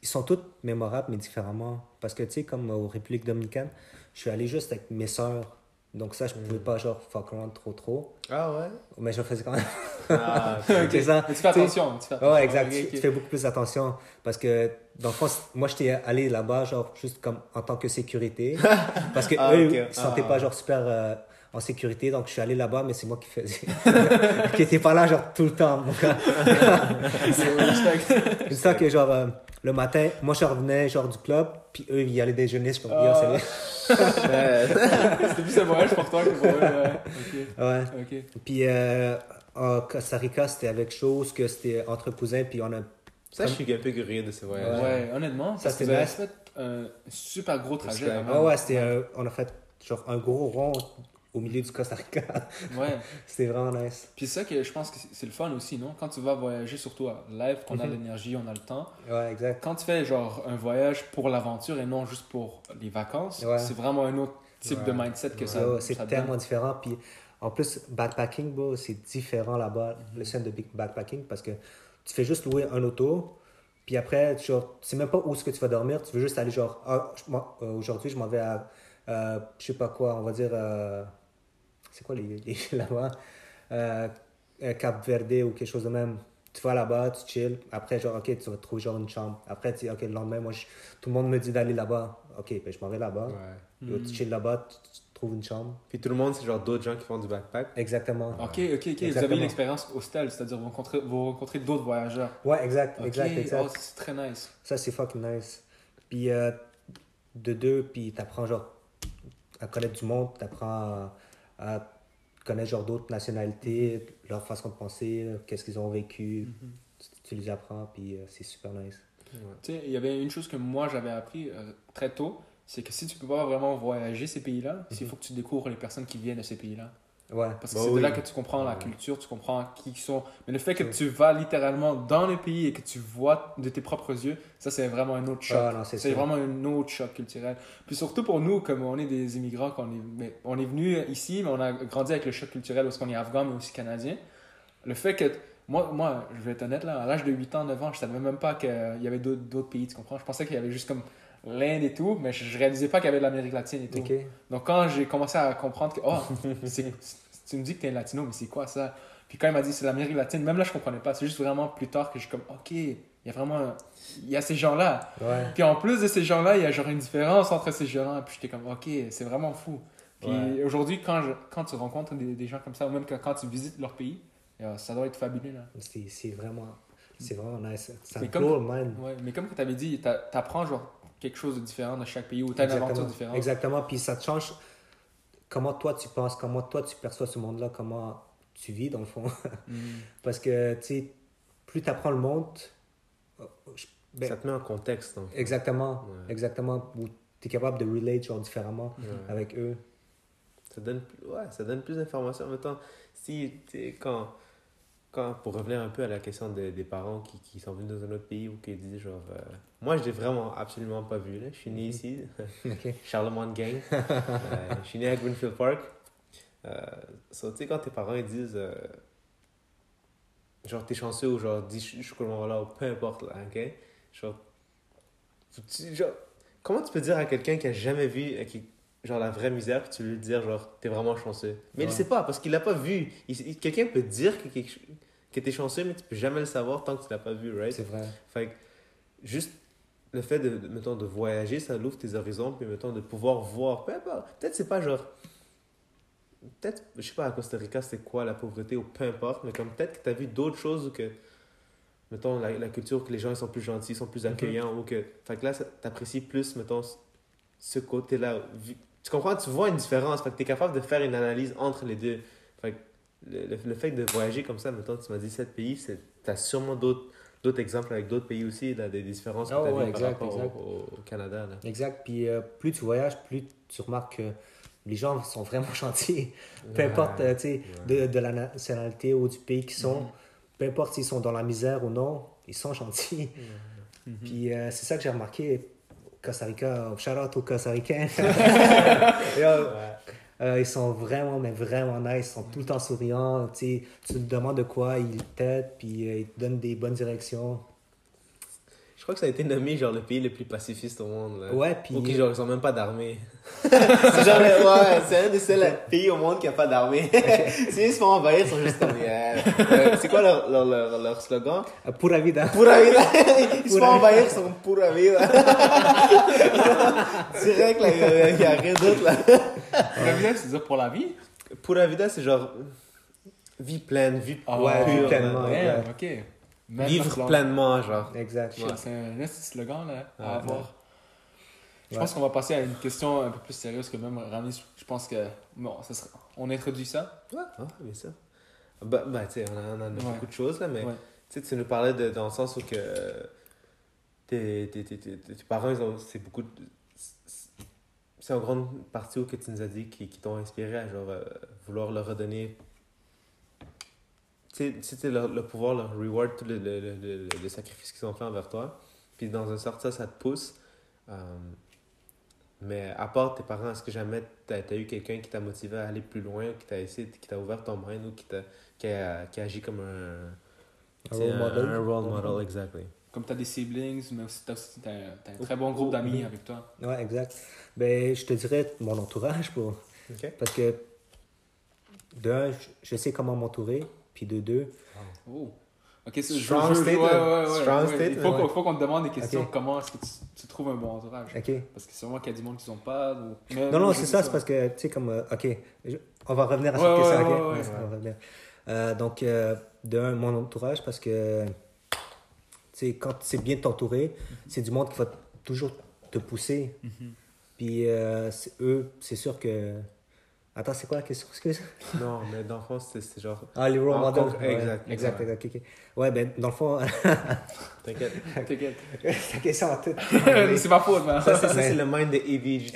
Ils sont tous mémorables, mais différemment. Parce que, tu sais, comme aux Républiques dominicaines, je suis allé juste avec mes sœurs. Donc ça, je pouvais pas, genre, fuck around trop, trop.
Ah ouais?
Mais je faisais quand même.
Ah. [LAUGHS]
C'est ça.
Mais tu fais attention. Tu fais attention.
Ouais, exact. Tu- fais beaucoup plus attention. Parce que, dans le fond, moi, j'étais allé là-bas, genre, juste comme en tant que sécurité. [LAUGHS] Parce que
Ah,
eux, ils se sentaient
Ah.
pas, genre, super euh, en sécurité. Donc, je suis allé là-bas, mais c'est moi qui faisais. [LAUGHS] qui était pas là, genre, tout le temps.
C'est respect.
c'est ça que, genre, euh, le matin, moi, je revenais, genre, du club, puis eux, ils allaient déjeuner. Je suis comme,
Ah.
salut.
Euh,
C'était plus un voyage pour toi que pour eux. ouais.
Ouais. Puis, euh, en Costa Rica, c'était avec chose que c'était entre cousins, puis on a.
ça, je suis un peu curieux de ce voyage.
Ouais, honnêtement,
Ça, c'était nice.
fait un super gros trajet. Même.
Ouais, ouais, c'était, euh, on a fait, genre, un gros rond au milieu du Costa Rica.
Ouais. [LAUGHS]
c'était vraiment nice.
Puis c'est ça que je pense que c'est- le fun aussi, non? Quand tu vas voyager, surtout à live, qu'on a
Mhm.
l'énergie, on a le temps.
Ouais, exact.
Quand tu fais genre un voyage pour l'aventure et non juste pour les vacances,
Ouais.
c'est vraiment un autre type
Ouais.
de mindset que ça,
c'est tellement
donne.
différent. Puis en plus, backpacking, c'est différent là-bas, le scène de backpacking, parce que tu fais juste louer un auto, puis après, genre, tu sais même pas où est-ce que tu vas dormir, tu veux juste aller genre, ah, euh, aujourd'hui, je m'en vais à, euh, je sais pas quoi, on va dire, euh, c'est quoi les, les [LAUGHS] là-bas, Euh, euh, Cap Verde ou quelque chose de même. tu vas là-bas, tu chill. Après, genre, ok, tu vas trouver genre une chambre. Après, tu dis, ok, le lendemain, moi, je- tout le monde me dit d'aller là-bas. Ok, ben, je m'en vais là-bas.
Ouais.
Yo, Tu chill là-bas, tu, tu trouves une chambre.
Puis tout le monde, c'est genre d'autres gens qui font du backpack.
Exactement.
Ok, ok, ok. Vous avez
Exactement.
eu l'expérience hostel, c'est-à-dire vous rencontrez, vous rencontrez d'autres voyageurs.
Ouais, exact,
Ok,
exact, exact.
oh, c'est très nice.
Ça, c'est fucking nice. Puis, euh, de deux, puis t'apprends genre à connaître du monde, t'apprends à, à connaître genre d'autres nationalités, leur façon de penser, qu'est-ce qu'ils ont vécu. tu, tu les apprends, puis euh, c'est super nice.
Tu sais, il y avait une chose que moi j'avais appris euh, très tôt, c'est que si tu peux pas vraiment voyager ces pays-là, il faut que tu découvres les personnes qui viennent de ces pays-là.
Ouais,
Parce que
Bah
c'est
oui.
de là que tu comprends la culture, tu comprends qui ils sont. Mais le fait que tu vas littéralement dans le pays et que tu vois de tes propres yeux, ça c'est vraiment un autre choc.
Ah, c'est
vraiment un autre choc culturel. Puis surtout pour nous, comme on est des immigrants, qu'on est, mais on est venu ici, mais on a grandi avec le choc culturel parce qu'on est afghan mais aussi canadien. Le fait que. Moi, moi, je vais être honnête, là, à l'âge de 8 ans, 9 ans, je savais même pas qu'il y avait d'autres pays, tu comprends? Je pensais qu'il y avait juste comme l'Inde et tout, mais je, je réalisais pas qu'il y avait de l'Amérique latine et tout. Donc quand j'ai commencé à comprendre que, oh, [LAUGHS] c'est- tu me dis que t'es un latino, mais c'est quoi ça? Puis quand il m'a dit c'est l'Amérique latine, même là je comprenais pas. C'est juste vraiment plus tard que je suis comme, ok, il y a vraiment, un- il y a ces gens-là.
Ouais.
Puis en plus de ces gens-là, il y a genre une différence entre ces gens-là. Puis j'étais comme, ok, c'est vraiment fou. Puis
Ouais.
aujourd'hui, quand, je- quand tu rencontres des, des gens comme ça, ou même quand tu visites leur pays, euh, ça doit être fabuleux là.
C'est c'est vraiment, c'est vraiment nice. Ça
Mais comme-
mind.
Ouais, mais comme tu avais dit, t'a- t'apprends genre quelque chose de différent de chaque pays ou t'as une aventure différente.
Exactement. Puis ça te change comment toi tu penses, comment toi tu perçois ce monde-là, comment tu vis dans le fond.
Mm. [LAUGHS]
Parce que, tu sais, plus tu apprends le monde, euh, je- ben,
Ça te met en contexte.
exactement,
Ouais.
exactement, où tu es capable de relate genre différemment
Ouais.
avec eux.
Ça donne, plus- ouais, ça donne plus d'informations. En même temps, si, tu sais, quand, quand, pour revenir un peu à la question des, des parents qui, qui sont venus dans un autre pays ou qui disent genre. euh, moi, je l'ai vraiment absolument pas vu. Là. Je suis né ici, [LAUGHS]
Ok. [LAUGHS]
Charlemagne Gang. [LAUGHS] Euh, je suis né à Greenfield Park. Euh, so, tu sais, quand tes parents ils disent. euh, genre, t'es chanceux ou genre, dis, je suis là, ou peu importe, là, ok? Genre, tu- genre, comment tu peux dire à quelqu'un qui a jamais vu, qui, genre, la vraie misère, puis tu lui dire, genre, t'es vraiment chanceux? Mais il
Ouais.
sait pas, parce qu'il l'a pas vu. Il- il- Quelqu'un peut dire que, quelque- que t'es chanceux, mais tu peux jamais le savoir tant que tu l'as pas vu, right?
C'est vrai.
Fait que, juste le fait de, mettons, de voyager, ça ouvre tes horizons, puis mettons, de pouvoir voir, peu importe, peut-être c'est pas genre, peut-être, je sais pas, à Costa Rica, c'est quoi la pauvreté, ou peu importe, mais comme peut-être que tu as vu d'autres choses, ou que, mettons, la, la culture, que les gens ils sont plus gentils, sont plus accueillants, ou que, fait que là, t'apprécies plus, mettons, ce- ce côté-là. Tu comprends, tu vois une différence, fait que t'es capable de faire une analyse entre les deux. Fait que le, le, le fait de voyager comme ça, mettons, tu m'as dit sept pays, c'est- t'as sûrement d'autres d'autres exemples avec d'autres pays aussi, là, des différences que
Ah
tu as
ouais,
vues par
exact,
rapport
exact.
Au, au- Canada. Là.
Exact. Puis euh, plus tu voyages, plus tu remarques que les gens sont vraiment [LAUGHS] gentils. Peu
Ouais.
importe, euh, tu
Ouais.
de, de la nationalité ou du pays qu'ils sont,
Mhm.
peu importe s'ils sont dans la misère ou non, ils sont gentils.
Mhm.
Puis euh, c'est ça que j'ai remarqué. Costa Rica, shout out aux Costa Ricains. [LAUGHS] [LAUGHS] Yo,
Ouais.
euh, ils sont vraiment, mais vraiment nice. Ils sont tout le temps souriants. Tu sais, tu te demandes de quoi, ils t'aident, puis euh, ils te donnent des bonnes directions.
Je crois que ça a été nommé genre le pays le plus pacifiste au monde. Là.
Ouais, puis.
Ou qui genre ils ont même pas d'armée. [LAUGHS] c'est genre ouais, c'est un des seuls pays au monde qui a pas d'armée. si [LAUGHS] ils se font envahir, ils sont juste comme yeah. Euh, c'est quoi leur, leur, leur, leur slogan?
Euh, Pura vida.
Pura vida. [LAUGHS] Ils se font
Pura
envahir, ils sont pura vida. Direct là, il y a- rien d'autre là.
La vie, c'est dire pour la vie?
Pura vida, c'est genre vie pleine, vie
Ah,
Ouais,
pure,
vie pleinement.
là.
ouais.
ok. Même
Vivre pleinement, genre.
Exact.
C'est un petit slogan là, à
Ouais.
avoir. Je
Ouais.
pense qu'on va passer à une question un peu plus sérieuse que même Rami. Je pense que. Bon, ça sera... on introduit ça.
Ouais, ah, bien sûr. Bah, bah tu sais, on a, on a
Ouais.
beaucoup de choses là, mais
Ouais.
tu sais, tu nous parlais de, dans le sens où que tes, tes, tes, tes, tes parents, ils ont, c'est beaucoup. de- C'est en grande partie où que tu nous as dit qui, qui t'ont inspiré à genre euh, vouloir leur redonner. Tu sais, tu sais, leur, leur pouvoir, leur reward, tout le, le, le, le, le sacrifice qu'ils ont fait envers toi. Puis dans un sort, ça, ça te pousse. Euh, mais à part tes parents, est-ce que jamais tu as, eu quelqu'un qui t'a motivé à aller plus loin, qui t'a essayé, qui t'a ouvert ton mind, ou qui, t'a, qui, a, qui a agi comme un,
Un role model?
Un role model, exactly.
Comme tu as des siblings, mais aussi tu as, un très bon groupe d'amis avec toi.
Ouais, exact. Ben, je te dirais mon entourage pour. Parce que, de un, je- je sais comment m'entourer. Puis de deux,
Oh. Ok, c'est-
Strong
ouais, ouais, ouais,
Strong
ouais.
state,
Il faut faut qu'on te demande des questions.
Ok.
Comment est-ce que tu, tu trouves un bon entourage
Ok.
Parce que c'est moi qu'il y a du monde qui sont pas. ou-
Non, non, c'est ça, c'est parce que, tu sais, comme, euh, ok, je- on va revenir à cette question,
ouais,
ok?
ouais,
Ouais, on va revenir. Euh, donc, euh, de un, mon entourage, parce que, tu sais, quand c'est bien t'entourer, c'est du monde qui va toujours te pousser.
Mhm.
Puis, euh, eux, c'est sûr que. Attends, c'est quoi la question? Excuse. [LAUGHS]
Non, mais dans le fond, c'est c'est genre.
Ah, les role models. Ouais,
exact,
exact,
exact.
exact. Ouais, ben, dans le fond, [LAUGHS]
T'inquiète.
T'inquiète. [LAUGHS]
la question en tête.
c'est ma faute, man.
Ça, c'est ça,
Mais-
c'est le mind de AVG.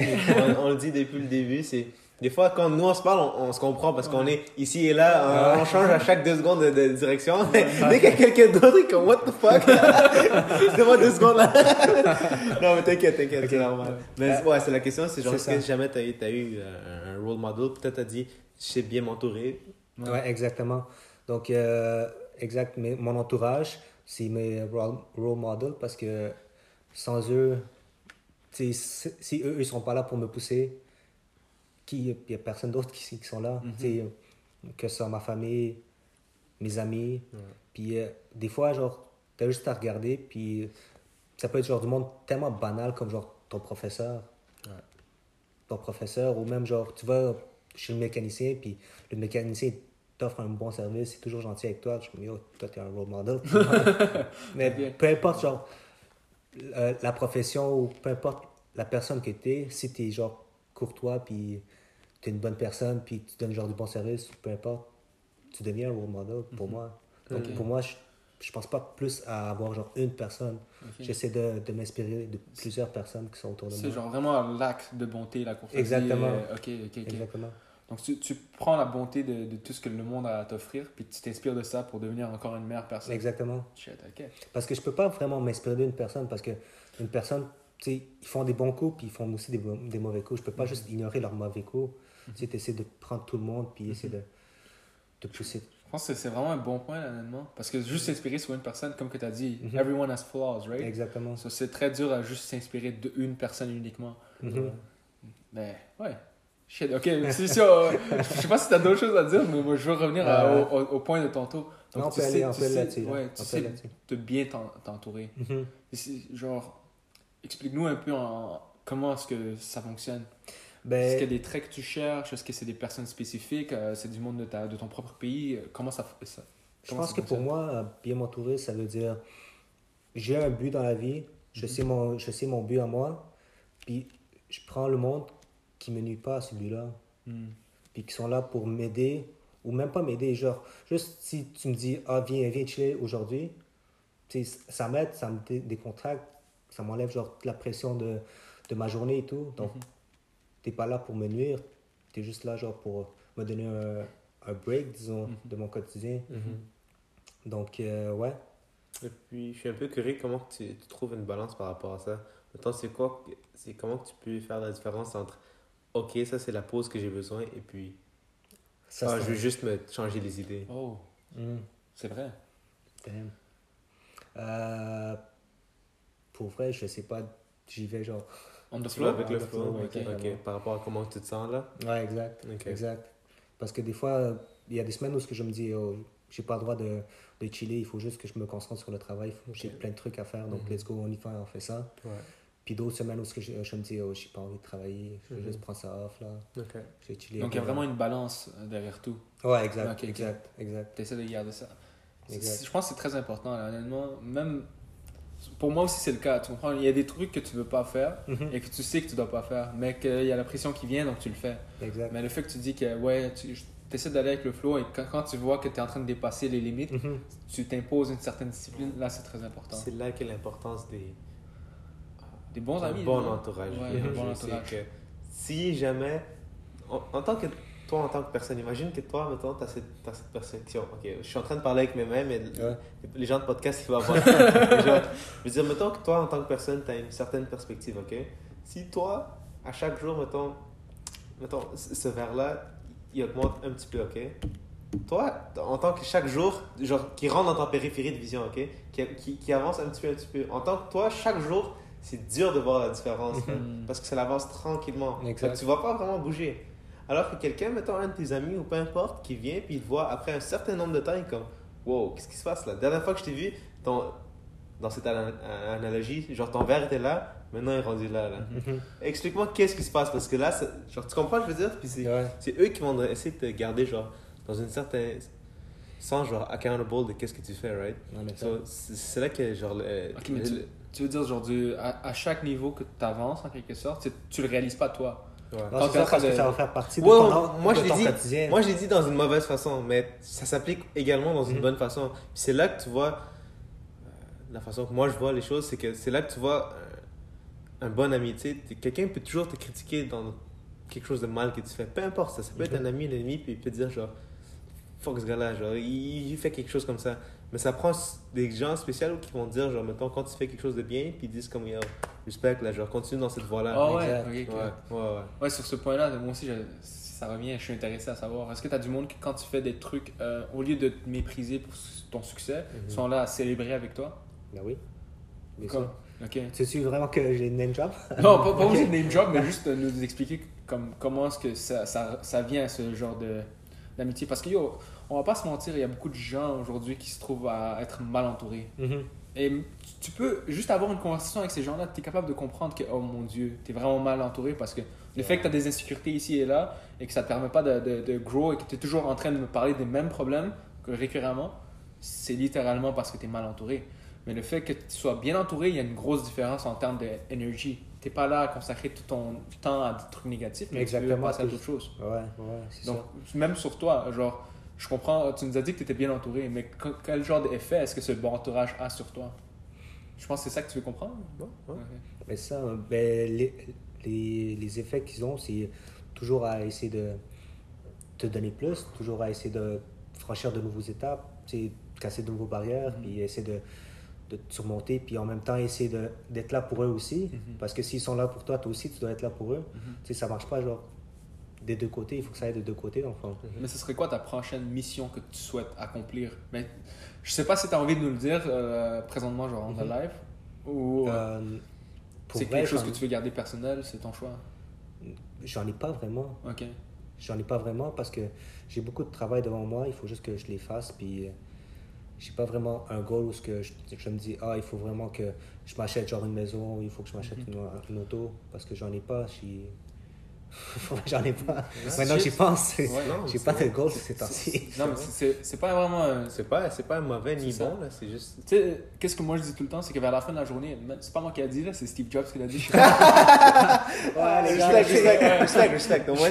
on, on le dit depuis le début. C'est des fois quand nous on se parle, on, on se comprend parce qu'on est ici et là, on, on change à chaque deux secondes de, de direction. [LAUGHS] Dès qu'il y a quelqu'un d'autre, il est comme What the fuck? [LAUGHS] Donne-moi deux secondes là. [LAUGHS] non mais t'inquiète, t'inquiète, c'est normal. Mais ouais, c'est la question, c'est genre
C'est
est-ce que jamais t'as eu, t'as eu euh, un role model, peut-être t'as dit je sais bien m'entourer.
Ouais, exactement. Donc, euh, exact, mais mon entourage, c'est mes role, role models parce que sans eux, si eux, ils sont pas là pour me pousser, qui, il y a personne d'autre qui, qui sont là. Tu sais, que ce soit ma famille, mes amis.
Ouais.
Puis euh, des fois, genre, t'as juste à regarder, puis ça peut être genre du monde tellement banal comme genre ton professeur.
Ouais.
Ton professeur, ou même genre, tu vas chez le mécanicien, puis le mécanicien t'offre un bon service, c'est toujours gentil avec toi. Je me dis, yo, toi, t'es un role model. [LAUGHS] Mais
Bien.
peu importe, genre, euh, la profession ou peu importe la personne que t'es, si t'es genre courtois, puis t'es une bonne personne, puis tu donnes genre du bon service, peu importe, tu deviens un role model pour moi. Donc
Mhm.
pour moi, je, je pense pas plus à avoir genre une personne. J'essaie de, de m'inspirer de plusieurs personnes qui sont autour de
C'est
moi.
genre vraiment l'acte de bonté, la courtoisie.
Exactement.
euh, ok, ok, ok.
Exactement.
Donc tu, tu prends la bonté de, de tout ce que le monde a à t'offrir, puis tu t'inspires de ça pour devenir encore une meilleure personne.
Exactement.
Shit, ok.
Parce que je peux pas vraiment m'inspirer d'une personne parce que une personne, tu sais, ils font des bons coups puis ils font aussi des, mauvais coups. Je peux pas juste ignorer leurs mauvais coups. Tu essaies de prendre tout le monde puis essayer de, de pousser.
Je pense que c'est vraiment un bon point, honnêtement. Parce que juste s'inspirer sur une personne, comme que tu as dit,
Mhm.
everyone has flaws, right?
Exactement.
So, c'est très dur à juste s'inspirer d'une personne uniquement.
Mhm.
Mais ouais. Shit, ok. [LAUGHS] C'est sûr. je sais pas si t'as d'autres choses à dire, mais moi je veux revenir à-
Euh.
au, au- point de tantôt. Donc,
Non, on
tu
peut
sais-
aller, on
tu
peut aller
sais-
là.
Ouais,
On
tu sais de bien t'en- t'entourer.
Mhm.
Genre, explique-nous un peu en, comment est-ce que ça fonctionne. Est-ce qu'il y a
Ben,
des traits que tu cherches? Est-ce que c'est des personnes spécifiques? Euh, C'est du monde de, ta, de ton propre pays? Euh, Comment ça, ça
je
comment
pense
ça
que pour moi, euh, bien m'entourer, ça veut dire j'ai un but dans la vie, je,
Mhm.
sais mon, je sais mon but à moi, puis je prends le monde qui me nuit pas à ce but-là.
Hmm.
puis qui sont là pour m'aider, ou même pas m'aider, genre, juste si tu me dis, ah, viens, viens chiller aujourd'hui, ça m'aide, ça me dé- décontracte, ça m'enlève, genre, la pression de, de ma journée et tout. Donc,
Mhm.
T'es pas là pour me nuire, t'es juste là, genre, pour me donner un, un break, disons,
Mhm.
de mon quotidien.
Mhm.
Donc, euh, ouais.
Et puis, je suis un peu curieux comment tu, tu trouves une balance par rapport à ça. Maintenant, c'est quoi, c'est comment tu peux faire la différence entre, ok, ça c'est la pause que j'ai besoin, et puis,
Ça,
ah, je veux juste me changer les idées.
Oh,
Mhm.
c'est vrai.
Damn. Euh, pour vrai, je sais pas, j'y vais, genre,
On the floor
avec le flow, ok, par rapport à comment tu te sens là?
Ouais, exact. Exact. Parce que des fois, il y a des semaines où ce que je me dis, oh, j'ai pas le droit de, de chiller, il faut juste que je me concentre sur le travail. J'ai plein de trucs à faire, donc
Mhm.
let's go, on y fait, on fait ça.
Ouais.
Puis d'autres semaines où ce que je, je me dis, oh, j'ai pas envie de travailler, je vais
Mhm.
juste prendre ça off là,
Ok.
je vais chiller.
Donc il y a vraiment une balance euh, derrière tout.
Ouais, exact,
Ok, ok.
exact, exact.
Tu essaies de garder ça.
Exact.
Je pense que c'est très important, là, honnêtement. Même pour moi aussi, c'est le cas. Tu comprends? Il y a des trucs que tu veux pas faire
Mhm.
et que tu sais que tu dois pas faire, mais qu'il y a la pression qui vient, donc tu le fais.
Exact.
Mais le fait que tu dis que ouais, tu essaies d'aller avec le flow et quand, quand tu vois que tu es en train de dépasser les limites,
Mhm.
tu t'imposes une certaine discipline, là c'est très important.
C'est là qu'est l'importance des
Des bons
un
amis.
bon
non?
entourage.
Ouais, [LAUGHS] un bon entourage.
que si jamais, en, en tant que toi, en tant que personne, imagine que toi, mettons, tu as cette, t'as cette perception. Ok, je suis en train de parler avec mes mains, mais
Ouais.
les gens de podcast, ils vont avoir. [LAUGHS] Je veux dire, mettons que toi, en tant que personne, tu as une certaine perspective, ok? Si toi, à chaque jour, mettons, mettons ce verre-là, il augmente un petit peu, ok? Toi, en tant que chaque jour, genre, qui rentre dans ta périphérie de vision, ok? Qui, qui, qui avance un petit peu, un petit peu. En tant que toi, chaque jour, c'est dur de voir la différence,
Mhm.
parce que ça avance tranquillement. Donc, tu vas pas vraiment bouger. Alors que quelqu'un, mettons un de tes amis ou peu importe, qui vient puis il te voit après un certain nombre de temps, il est comme wow, qu'est-ce qui se passe là? La dernière fois que je t'ai vu, ton, dans cette ana- analogie, genre ton verre était là, maintenant il est rendu là. là.
Mhm. [LAUGHS]
Explique-moi qu'est-ce qui se passe parce que là, genre, tu comprends ce que je veux dire? Puis c'est,
Ouais.
eux qui vont essayer de te garder genre, dans une certaine. sans genre accountable de qu'est-ce que tu fais, right? So, c'est, là que genre. le-
tu, tu veux dire, genre, du- à, à chaque niveau que tu avances, en quelque sorte, tu, tu le réalises pas toi.
Ouais.
Quand
ça, parce que ça va faire partie de
Ouais,
ton,
moi,
de
je
ton
dit-
quotidien.
Moi, je l'ai dit dans une mauvaise façon, mais ça s'applique également dans une
Mhm.
bonne façon. Puis c'est là que tu vois, euh, la façon que moi je vois les choses, c'est que c'est là que tu vois euh, un bon ami. Tu sais, t'es- quelqu'un peut toujours te critiquer dans quelque chose de mal que tu fais. Peu importe, ça, ça peut être
Mhm.
un ami, un ennemi, puis il peut te dire genre, fuck ce gars-là, genre, il, il fait quelque chose comme ça. Mais ça prend des gens spéciaux qui vont dire, genre, mettons, quand tu fais quelque chose de bien, puis ils disent comme, yo, respect, là, genre, continue dans cette voie-là.
Ah ouais,
ouais, ouais, ouais.
Ouais, sur ce point-là, moi aussi, je- ça revient, je suis intéressé à savoir. Est-ce que tu as du monde qui, quand tu fais des trucs, euh, au lieu de te mépriser pour ton succès,
Mhm.
sont là à célébrer avec toi?
Ben oui. Bien
Comme-
sûr.
Ok.
C'est-tu vraiment que j'ai une name drop? [LAUGHS]
Non, pas, pas
Ok.
obligé de name drop, mais juste de nous expliquer comme, comment est-ce que ça, ça, ça vient à ce genre de, d'amitié. Parce que, yo, on va pas se mentir, il y a beaucoup de gens aujourd'hui qui se trouvent à être mal entourés.
Mhm.
Et tu- tu peux juste avoir une conversation avec ces gens-là, tu es capable de comprendre que, oh mon Dieu, tu es vraiment mal entouré parce que le fait que tu as des insécurités ici et là et que ça te permet pas de, de, de grow et que tu es toujours en train de me parler des mêmes problèmes que récurremment, c'est littéralement parce que tu es mal entouré. Mais le fait que tu sois bien entouré, il y a une grosse différence en termes d'énergie. Tu n'es pas là à consacrer tout ton temps à des trucs négatifs, mais tu
Exactement,
passer à
que
d'autres choses.
Ouais, ouais,
Donc,
ça.
même sur toi, genre, je comprends, tu nous as dit que tu étais bien entouré, mais que- quel genre d'effet est-ce que ce bon entourage a sur toi? Je pense que c'est ça que tu veux comprendre
Ouais, ouais.
Mais ça, ben, les, les, les effets qu'ils ont, c'est toujours à essayer de te donner plus, toujours à essayer de franchir de nouvelles étapes, tu casser de nouvelles barrières,
Mhm.
puis essayer de, de te surmonter, puis en même temps essayer d'être là pour eux aussi.
Mhm.
Parce que s'ils sont là pour toi, toi aussi, tu dois être là pour eux.
Mhm.
Tu sais, ça marche pas, genre, des deux côtés, il faut que ça aille des deux côtés, le fond.
Mais ce serait quoi ta prochaine mission que tu souhaites accomplir? Mais, Je sais pas si tu as envie de nous le dire euh, présentement, genre en
Mhm.
live, ou euh,
Euh,
c'est
vrai,
quelque chose que tu veux garder personnel, c'est ton choix?
J'en ai pas vraiment.
Ok.
J'en ai pas vraiment parce que j'ai beaucoup de travail devant moi. Il faut juste que je les fasse. Puis, j'ai pas vraiment un goal où ce que je, je me dis, ah, il faut vraiment que je m'achète genre une maison, il faut que je m'achète
Mhm.
une, une auto parce que j'en ai pas. [LAUGHS] j'en ai pas. Maintenant, j'y pense.
Ouais, [LAUGHS]
j'ai pas de goal ces temps-ci.
Non, mais c'est- pas vraiment. un-
C'est pas, pas mauvais ni bon, là, c'est juste.
Tu sais, qu'est-ce que moi je dis tout le temps, c'est que vers la fin de la journée, c'est pas moi qui a dit, là, c'est Steve Jobs qui l'a dit. [LAUGHS]
Ouais, les gars,
Respect, respect, respect, respect. Au moins,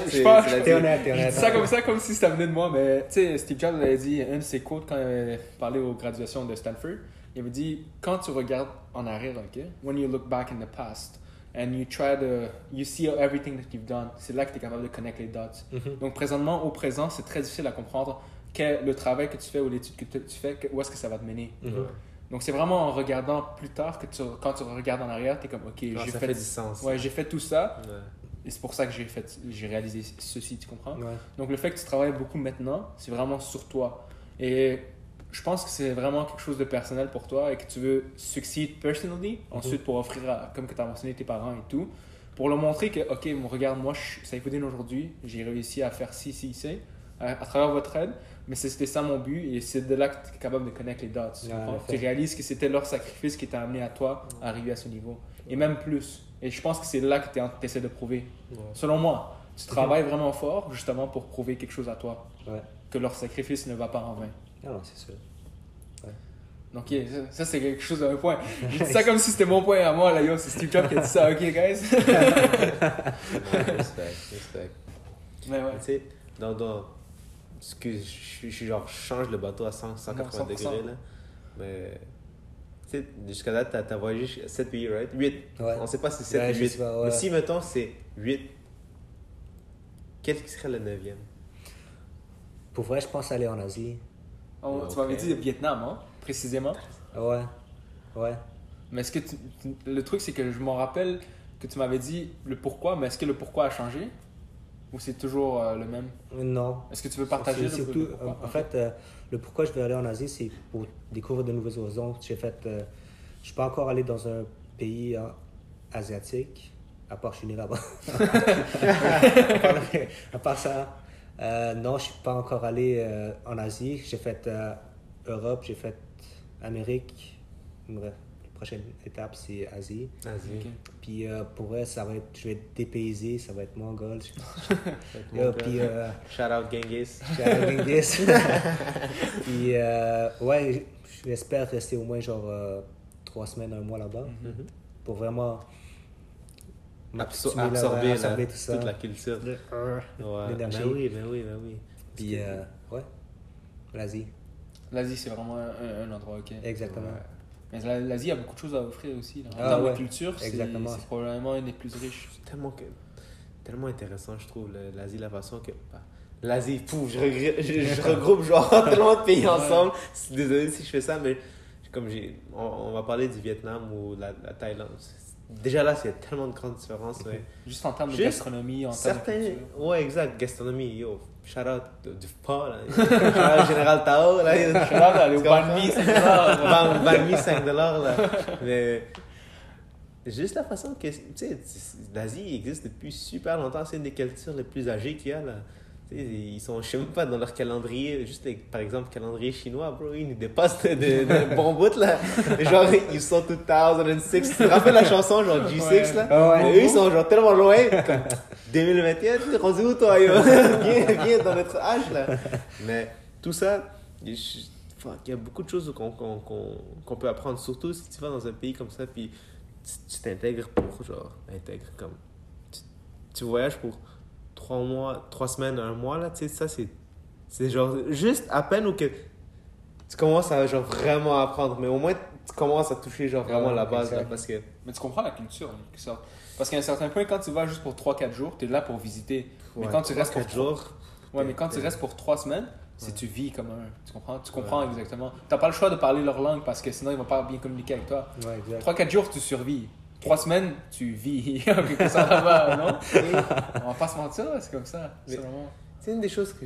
la
T'es honnête, t'es honnête.
ça comme ça, comme si ça venait de moi, mais tu sais, Steve Jobs avait dit, un de ses quotes quand il avait parlé aux graduations de Stanford, il avait dit, quand tu regardes en arrière, ok, when you look back in the past, and you try to, you see everything that you've done, c'est là que tu es capable de connecter les dots.
Mhm.
Donc présentement, au présent, c'est très difficile à comprendre quel le travail que tu fais ou l'étude que tu fais, que- où est-ce que ça va te mener.
Mhm.
Donc c'est vraiment en regardant plus tard que tu, quand tu regardes en arrière, tu es comme, ok,
Ah,
j'ai fait,
fait du sens.
ouais, j'ai fait tout ça,
Ouais.
et c'est pour ça que j'ai fait, j'ai réalisé ceci, tu comprends?
Ouais.
Donc le fait que tu travailles beaucoup maintenant, c'est vraiment sur toi. Et je pense que c'est vraiment quelque chose de personnel pour toi et que tu veux succeed personally, ensuite pour offrir, à- comme que tu as mentionné, tes parents et tout, pour leur montrer que, ok, regarde, moi, je, ça a aujourd'hui, j'ai réussi à faire ci, ci, ci, à, à travers votre aide, mais c'était ça mon but et c'est de là que tu es capable de connecter les dots. tu réalises que c'était leur sacrifice qui t'a amené à toi à arriver à ce niveau. Et même plus. Et je pense que c'est là que tu essaies de prouver. Selon moi, tu travailles vraiment fort justement pour prouver quelque chose à toi,
Ouais.
que leur sacrifice ne va pas en vain.
Non, non, c'est sûr.
Donc, yeah, ça, ça, c'est quelque chose d'un point. [LAUGHS] J'ai dit ça comme si c'était mon point à moi, là, yo, c'est Steve Jobs qui a dit ça, ok, guys? [LAUGHS]
Ouais, respect, respect.
Mais ouais.
Tu sais, dans, dans ce que je, suis- genre, change le bateau à 100, 180
100%.
degrés, là. Mais, tu sais, jusqu'à là, t'as as voyagé 7 pays, right? 8.
Ouais.
On sait pas si c'est 7
Ouais,
ou
je
8.
sais pas, ouais.
Mais si, mettons, c'est 8, quel qui serait le 9e?
Pour vrai, je pense aller en Asie.
On-
Ouais,
Tu m'avais dit le Vietnam, hein, précisément.
Ouais. Ouais.
Mais est-ce que tu- le truc, c'est que je m'en rappelle que tu m'avais dit le pourquoi, mais est-ce que le pourquoi a changé? Ou c'est toujours euh, le même?
Non.
Est-ce que tu veux partager le, pourquoi?
En fait, euh, le pourquoi je veux aller en Asie, c'est pour découvrir de nouveaux horizons. J'ai fait, euh, je suis pas encore allé dans un pays hein, asiatique, à part je suis né là-bas. [LAUGHS] [LAUGHS] à part ça, euh, non, je suis pas encore allé euh, en Asie. J'ai fait euh, Europe, j'ai fait Amérique. Bref, la prochaine étape, c'est Asie. Puis euh, pour vrai, ça va être, je vais être dépaysé, ça va être mongol.
Gars. [LAUGHS]
puis euh,
Shout out Genghis.
je suis à Genghis. [LAUGHS] Puis euh, ouais, j'espère rester au moins genre euh, trois semaines, un mois là-bas.
Mhm.
Pour vraiment
Absor- absorber, là,
absorber tout ça.
toute la culture.
Le- euh,
Ouais.
L'énergie.
Ben oui, ben oui, ben oui.
Puis euh, ouais, l'Asie,
L'Asie, c'est vraiment un, un endroit, ok.
exactement.
Ouais.
Mais la- l'Asie a beaucoup de choses à offrir aussi. Là. En
Ah,
termes
ouais.
de culture, c'est probablement une des plus riches.
C'est tellement, que- tellement intéressant, je trouve, l'Asie, la façon que. bah, L'Asie, pouf, je, regrette- je, je [LAUGHS] regroupe genre [LAUGHS] tellement de pays ensemble. Désolé si je fais ça, mais comme j'ai. On, on va parler du Vietnam ou la, la Thaïlande. C'est- Déjà là, il y a tellement de grandes différences. mais
Juste en termes de
Juste
gastronomie, en termes de
Certains.
culture.
Ouais, exact. Gastronomie, yo. Shout out du là. [LAUGHS] Shout out Général Tao, là. [LAUGHS]
Aller au
Tu
banh mi,
comprends?
c'est ça.
Ban- ban mi 5 dollars là. Mais juste la façon que tu sais l'Asie existe depuis super longtemps, c'est une des cultures les plus âgées qu'il y a là. Tu ils sont je sais même pas dans leur calendrier, juste les- par exemple calendrier chinois, bro, ils nous dépassent de, bon bout là. Genre ils sont 2006, tu te rappelles la chanson genre G6 là?
Ah ouais.
Mais eux ils sont genre tellement loin comme 2021, t'es rendu où toi yo? [LAUGHS] viens, viens dans notre âge là. Mais tout ça, je- il y a beaucoup de choses qu'on peut apprendre, surtout si tu vas dans un pays comme ça, puis tu tu t'intègres pour, genre, intègres comme. Tu, tu voyages pour trois mois, trois semaines, un mois, là, tu sais, ça, c'est. C'est genre juste à peine où que tu commences à, genre, vraiment apprendre, mais au moins tu commences à toucher, genre, vraiment
Ouais,
la base, là, parce que.
Mais tu comprends la culture, en quelque sorte. Parce qu'à un certain point, quand tu vas juste pour 3-4 jours, tu es là pour visiter. mais
ouais,
quand tu restes pour
quatre
3
jours.
Ouais, mais quand tu restes pour 3 semaines,
Ouais.
tu vis comme un. Tu comprends? Tu comprends exactement. T'as pas le choix de parler leur langue parce que sinon ils vont pas bien communiquer avec toi.
Ouais, exact.
3-4 jours, tu survis. 3 semaines, tu vis. en quelque sorte là-bas, non? [LAUGHS] On va pas se mentir, c'est comme ça. C'est vraiment.
C'est une des choses que,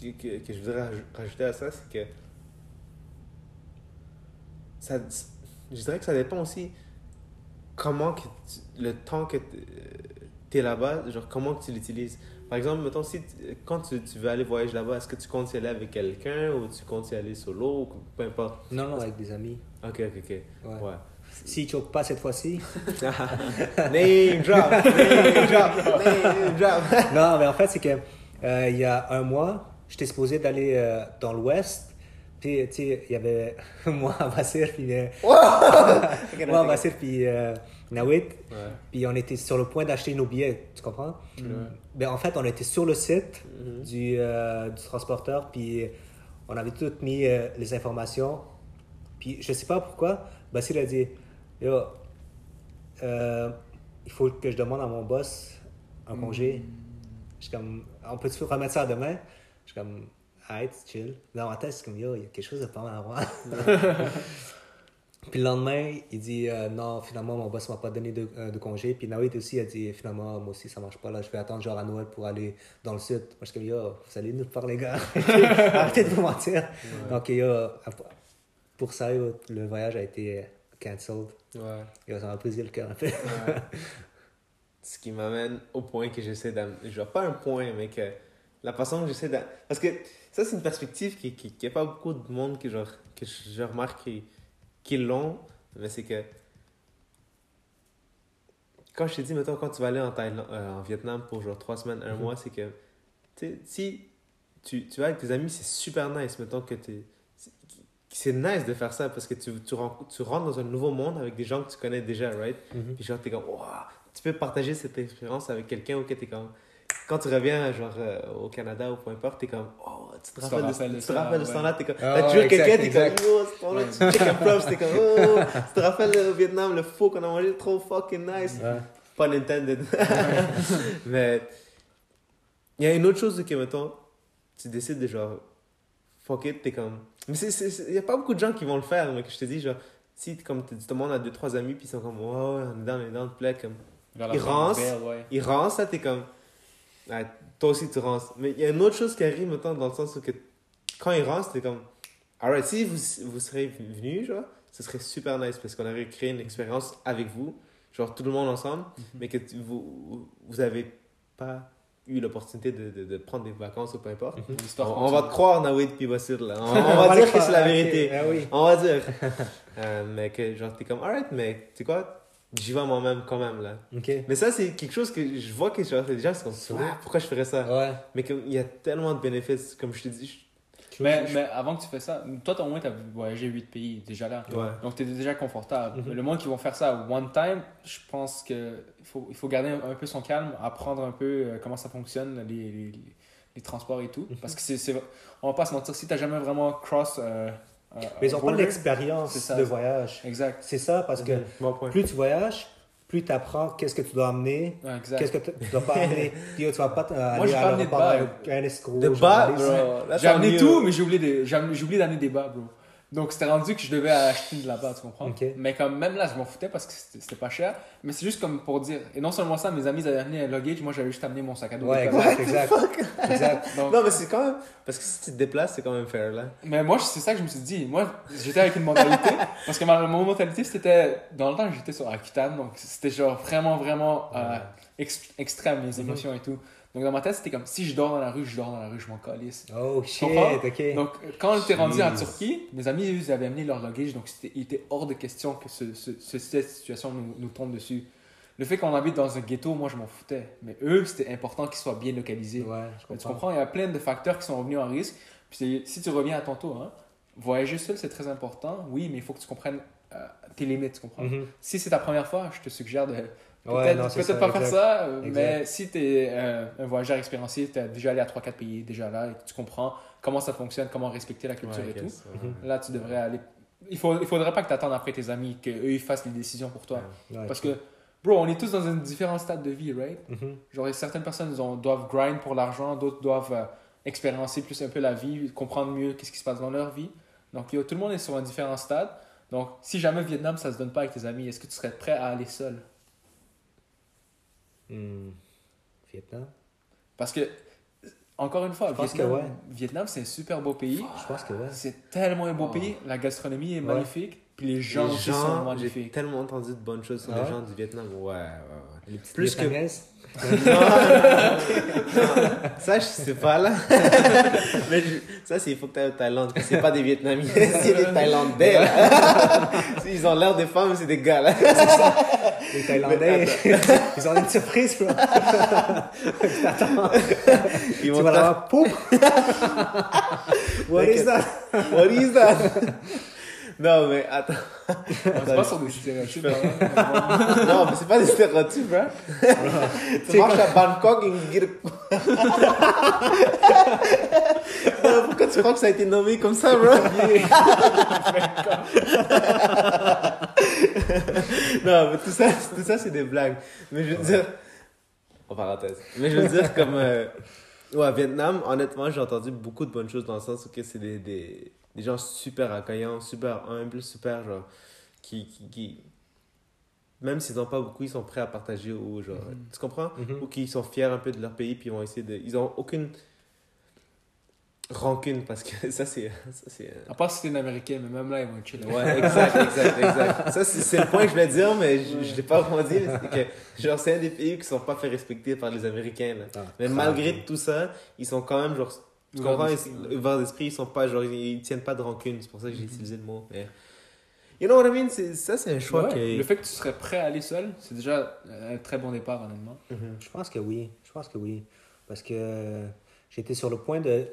que, que, que je voudrais raj- rajouter à ça, c'est que ça, je dirais que ça dépend aussi comment que tu- le temps que tu es là-bas, genre comment que tu l'utilises. Par exemple, mettons, si quand tu, tu veux aller voyager là-bas, est-ce que tu comptes y aller avec quelqu'un ou tu comptes y aller solo ou peu importe?
Non, non, avec des amis.
Ok, ok, ok.
Ouais.
Ouais.
S'ils choquent pas cette fois-ci. [LAUGHS]
name drop, name drop, name drop. [LAUGHS]
non, mais en fait, c'est que euh, il y a un mois, j'étais supposé d'aller euh, dans l'ouest. Puis, tu sais, il y avait [LAUGHS] moi, Vassir, puis euh, moi, Vassir, puis euh, Nawit.
Ouais.
Puis on était sur le point d'acheter nos billets, tu comprends? Ben, en fait, on était sur le site
Mhm.
du, euh, du transporteur, puis on avait tout mis euh, les informations. Puis je sais pas pourquoi, Basile a dit Yo, euh, il faut que je demande à mon boss un congé. Je suis comme On peut-tu remettre ça demain? Je suis comme Arrête, chill. Dans ma tête, c'est comme Yo, il y a quelque chose de pas mal à voir. [LAUGHS] Puis le lendemain, il dit euh, non, finalement, mon boss m'a pas donné de, euh, de congé. Puis Nawit aussi a dit finalement, moi aussi, ça marche pas. Là, je vais attendre genre à Noël pour aller dans le sud. Moi, je suis comme yo, vous allez nous parler, les gars. [LAUGHS] Arrêtez de vous mentir. Donc, yo, pour ça, yo, le voyage a été cancelled.
Ouais.
Yo, ça m'a brisé le cœur un peu.
Ouais. Ce qui m'amène au point que j'essaie d'amener. Genre, pas un point, mais que la façon que j'essaie d'amener. Parce que ça, c'est une perspective qui qui, qui a pas beaucoup de monde que, genre, que je, je remarque qui, qui l'ont. Mais c'est que. Quand je t'ai dit, mettons, quand tu vas aller en, Thaïlande, euh, en Vietnam pour genre trois semaines, un mois, c'est que. Tu sais, si tu, tu vas avec tes amis, c'est super nice. Mettons que tu c'est nice de faire ça parce que tu, tu, tu rentres dans un nouveau monde avec des gens que tu connais déjà, right?
Mhm.
Puis genre, t'es comme, wow, tu peux partager cette expérience avec quelqu'un ou que t'es comme. Quand tu reviens, genre, euh, au Canada ou peu importe, t'es comme, oh, tu te rappelles, de, ce
ouais.
temps-là, t'es comme,
Ah
t'as toujours quelqu'un, t'es comme, oh, ce temps-là, tu check un props, t'es comme, oh, tu te rappelles au Vietnam, le faux qu'on a mangé, trop fucking nice.
Ouais.
Pas intended. [LAUGHS] Mais il y a une autre chose que, mettons, tu décides de genre, fuck it, t'es comme. Mais il y a pas beaucoup de gens qui vont le faire, mais que je te dis, genre, si comme tu demandes à deux, trois amis, puis ils sont comme, ouais, ouais, on est dans, on est dans plaid, comme.
Vers la
Il
fin
rance.
d'hiver, ouais.
Ils rancent, là, t'es comme. Ouais, toi aussi, tu rances. Mais il y a une autre chose qui arrive, mettons, dans le sens où que quand ils rancent, t'es comme. Alright, si vous, vous serez venus, genre, ce serait super nice parce qu'on aurait créé une expérience avec vous, genre tout le monde ensemble, mais que tu- vous, vous avez pas eu l'opportunité de, de, de prendre des vacances ou peu importe.
Mhm.
On, on va te croire, Nawid puis Basir, là. On, [LAUGHS] on va dire que c'est la vérité.
Ah oui.
On va dire. [LAUGHS] Euh, mais que genre, t'es comme, alright, mais tu sais quoi, j'y vais moi-même quand même, là. Mais ça, c'est quelque chose que je vois que genre, les gens sont comme. Ah, pourquoi je ferais ça?
Ouais.
Mais comme, il y a tellement de bénéfices, comme je te dis.
Mais, mais avant que tu fais ça, toi, au moins, t'as voyagé 8 pays déjà là.
Ouais.
Donc, tu es déjà confortable.
Mhm.
Mais le monde qui vont faire ça one time, je pense qu'il faut, il faut garder un, peu son calme, apprendre un peu euh, comment ça fonctionne, les, les, les transports et tout.
Mhm.
Parce que c'est, on va pas se mentir, si tu jamais vraiment cross. euh, euh,
Mais ils n'ont pas l'expérience de voyage.
Exact.
C'est ça, parce que
Bon point.
plus tu voyages, plus tu apprends qu'est-ce que tu dois amener, qu'est-ce que tu dois pas amener. [LAUGHS] Puis, tu vas pas aller
j'ai pas
à
amené de
l'aéroport
bas.
avec un escroc.
De bas,
J'ai amené tout, mais j'ai oublié, des, j'ai amené- j'ai oublié d'amener des bas, bro. Donc c'était rendu que je devais acheter de là-bas, tu comprends?
Ok.
Mais comme même là, je m'en foutais parce que c'était pas cher. Mais c'est juste comme pour dire. Et non seulement ça, mes amis avaient amené un luggage, moi j'avais juste amené mon sac à dos.
Ouais, exact, exact. exact. [LAUGHS]
Donc,
Non, mais c'est quand même. Parce que si tu te déplaces, c'est quand même fair, là.
Mais moi, c'est ça que je me suis dit. Moi, j'étais avec une mentalité. [LAUGHS] parce que ma, mon mentalité, c'était. Dans le temps, j'étais sur Aquitaine. Donc, c'était genre vraiment, vraiment euh, ex- extrême, les émotions et tout. Donc, dans ma tête, c'était comme si je dors dans la rue, je dors dans la rue, je m'en calisse.
Oh shit, ok.
Donc, quand on était rendu en. Turquie, mes amis, eux, ils avaient amené leur luggage. Donc, c'était- il était hors de question que ce, ce- ce- cette situation nous, nous tombe dessus. Le fait qu'on habite dans un ghetto, moi, je m'en foutais. Mais eux, c'était important qu'ils soient bien localisés.
ouais, je
Tu
comprends.
Il y a plein de facteurs qui sont revenus en risque. Puis si tu reviens à ton tour, hein, voyager seul, c'est très important. Oui, mais il faut que tu comprennes euh, tes limites, tu comprends?
Mhm.
Si c'est ta première fois, je te suggère de
Ouais,
peut-être
ça,
pas faire ça. euh,
Exact.
Mais si tu es un voyageur expérimenté, tu as déjà allé à 3-4 pays déjà là et que tu comprends comment ça fonctionne, comment respecter la culture
Ouais,
et tout,
ouais.
là, tu devrais aller. Il faut, il faudrait pas que tu attendes après tes amis, qu'eux ils fassent les décisions pour toi.
Ouais,
Parce que, bro, on est tous dans un différent stade de vie, right?
Mhm.
Genre, certaines personnes ont- doivent grind pour l'argent, d'autres doivent euh, expériencer plus un peu la vie, comprendre mieux qu'est-ce qui se passe dans leur vie. Donc, yo, tout le monde est sur un différent stade. Donc, si jamais Vietnam, ça se donne pas avec tes amis, est-ce que tu serais prêt à aller seul?
Hmm. Vietnam
Parce que, encore une fois,
Je pense
Vietnam,
que ouais.
Vietnam, c'est un super beau pays.
Je pense que ouais.
C'est tellement un beau
Oh.
pays. La gastronomie est
Ouais.
magnifique. Puis les gens
Les
sont
gens, j'ai
magnifiques.
tellement entendu de bonnes choses sur
Ah
les gens du Vietnam. Ouais, ouais, ouais.
Les petites
Plus que-
Vietnamaises? [LAUGHS]
Ça, je sais pas là. [LAUGHS] Mais je- ça, c'est il faut que tu ailles au Thaïlande. C'est pas des Vietnamiens, [LAUGHS] c'est des Thaïlandais. Ils ont l'air des femmes, mais c'est des gars là.
Les Thaïlandais, [LAUGHS] ils ont une surprise, bro. [LAUGHS] Attends,
Ils
tu
vont
vas
te
l'avoir. [LAUGHS] What is that?
What is that? Non, mais attends.
C'est pas sur des stéréotypes. hein. [LAUGHS]
Non, mais c'est pas des stéréotypes, hein. tu marches à Bangkok et Non, Pourquoi tu crois que ça a été nommé comme ça, bro? non, mais tout ça, tout ça c'est des blagues. Mais je veux dire. En parenthèse. Mais je veux dire, comme. euh, Ouais, Vietnam, honnêtement, j'ai entendu beaucoup de bonnes choses dans le sens où que c'est des, des, des gens super accueillants, super humbles, super genre. Qui. qui, qui- même s'ils n'ont pas beaucoup, ils sont prêts à partager ou genre.
Mhm.
Tu comprends?
Mhm.
Ou qui sont fiers un peu de leur pays, puis ils vont essayer de. Ils ont aucune rancune parce que [LAUGHS] ça, c'est. Ça, c'est euh,
À part si t'es une américaine, mais même là, ils vont être chill.
Ouais, exact, exact, exact. [LAUGHS] Ça, c'est le point que je voulais dire, mais je, je l'ai pas vraiment dit. C'est que, genre, c'est un des pays qui sont pas fait respecter par les Américains, là.
Ah,
Mais malgré tout ça, ils sont quand même, genre,
Ouverts d'esprit,
ouverts d'esprit, ils sont pas, genre, ils, tiennent pas de rancune. C'est pour ça que j'ai utilisé le mot. Mais... You know what I mean? C'est- Ça, c'est un choix
Ouais,
que...
Le fait que tu serais prêt à aller seul, c'est déjà un très bon départ, honnêtement.
Mhm.
Je pense que oui. Je pense que oui. Parce que j'étais sur le point de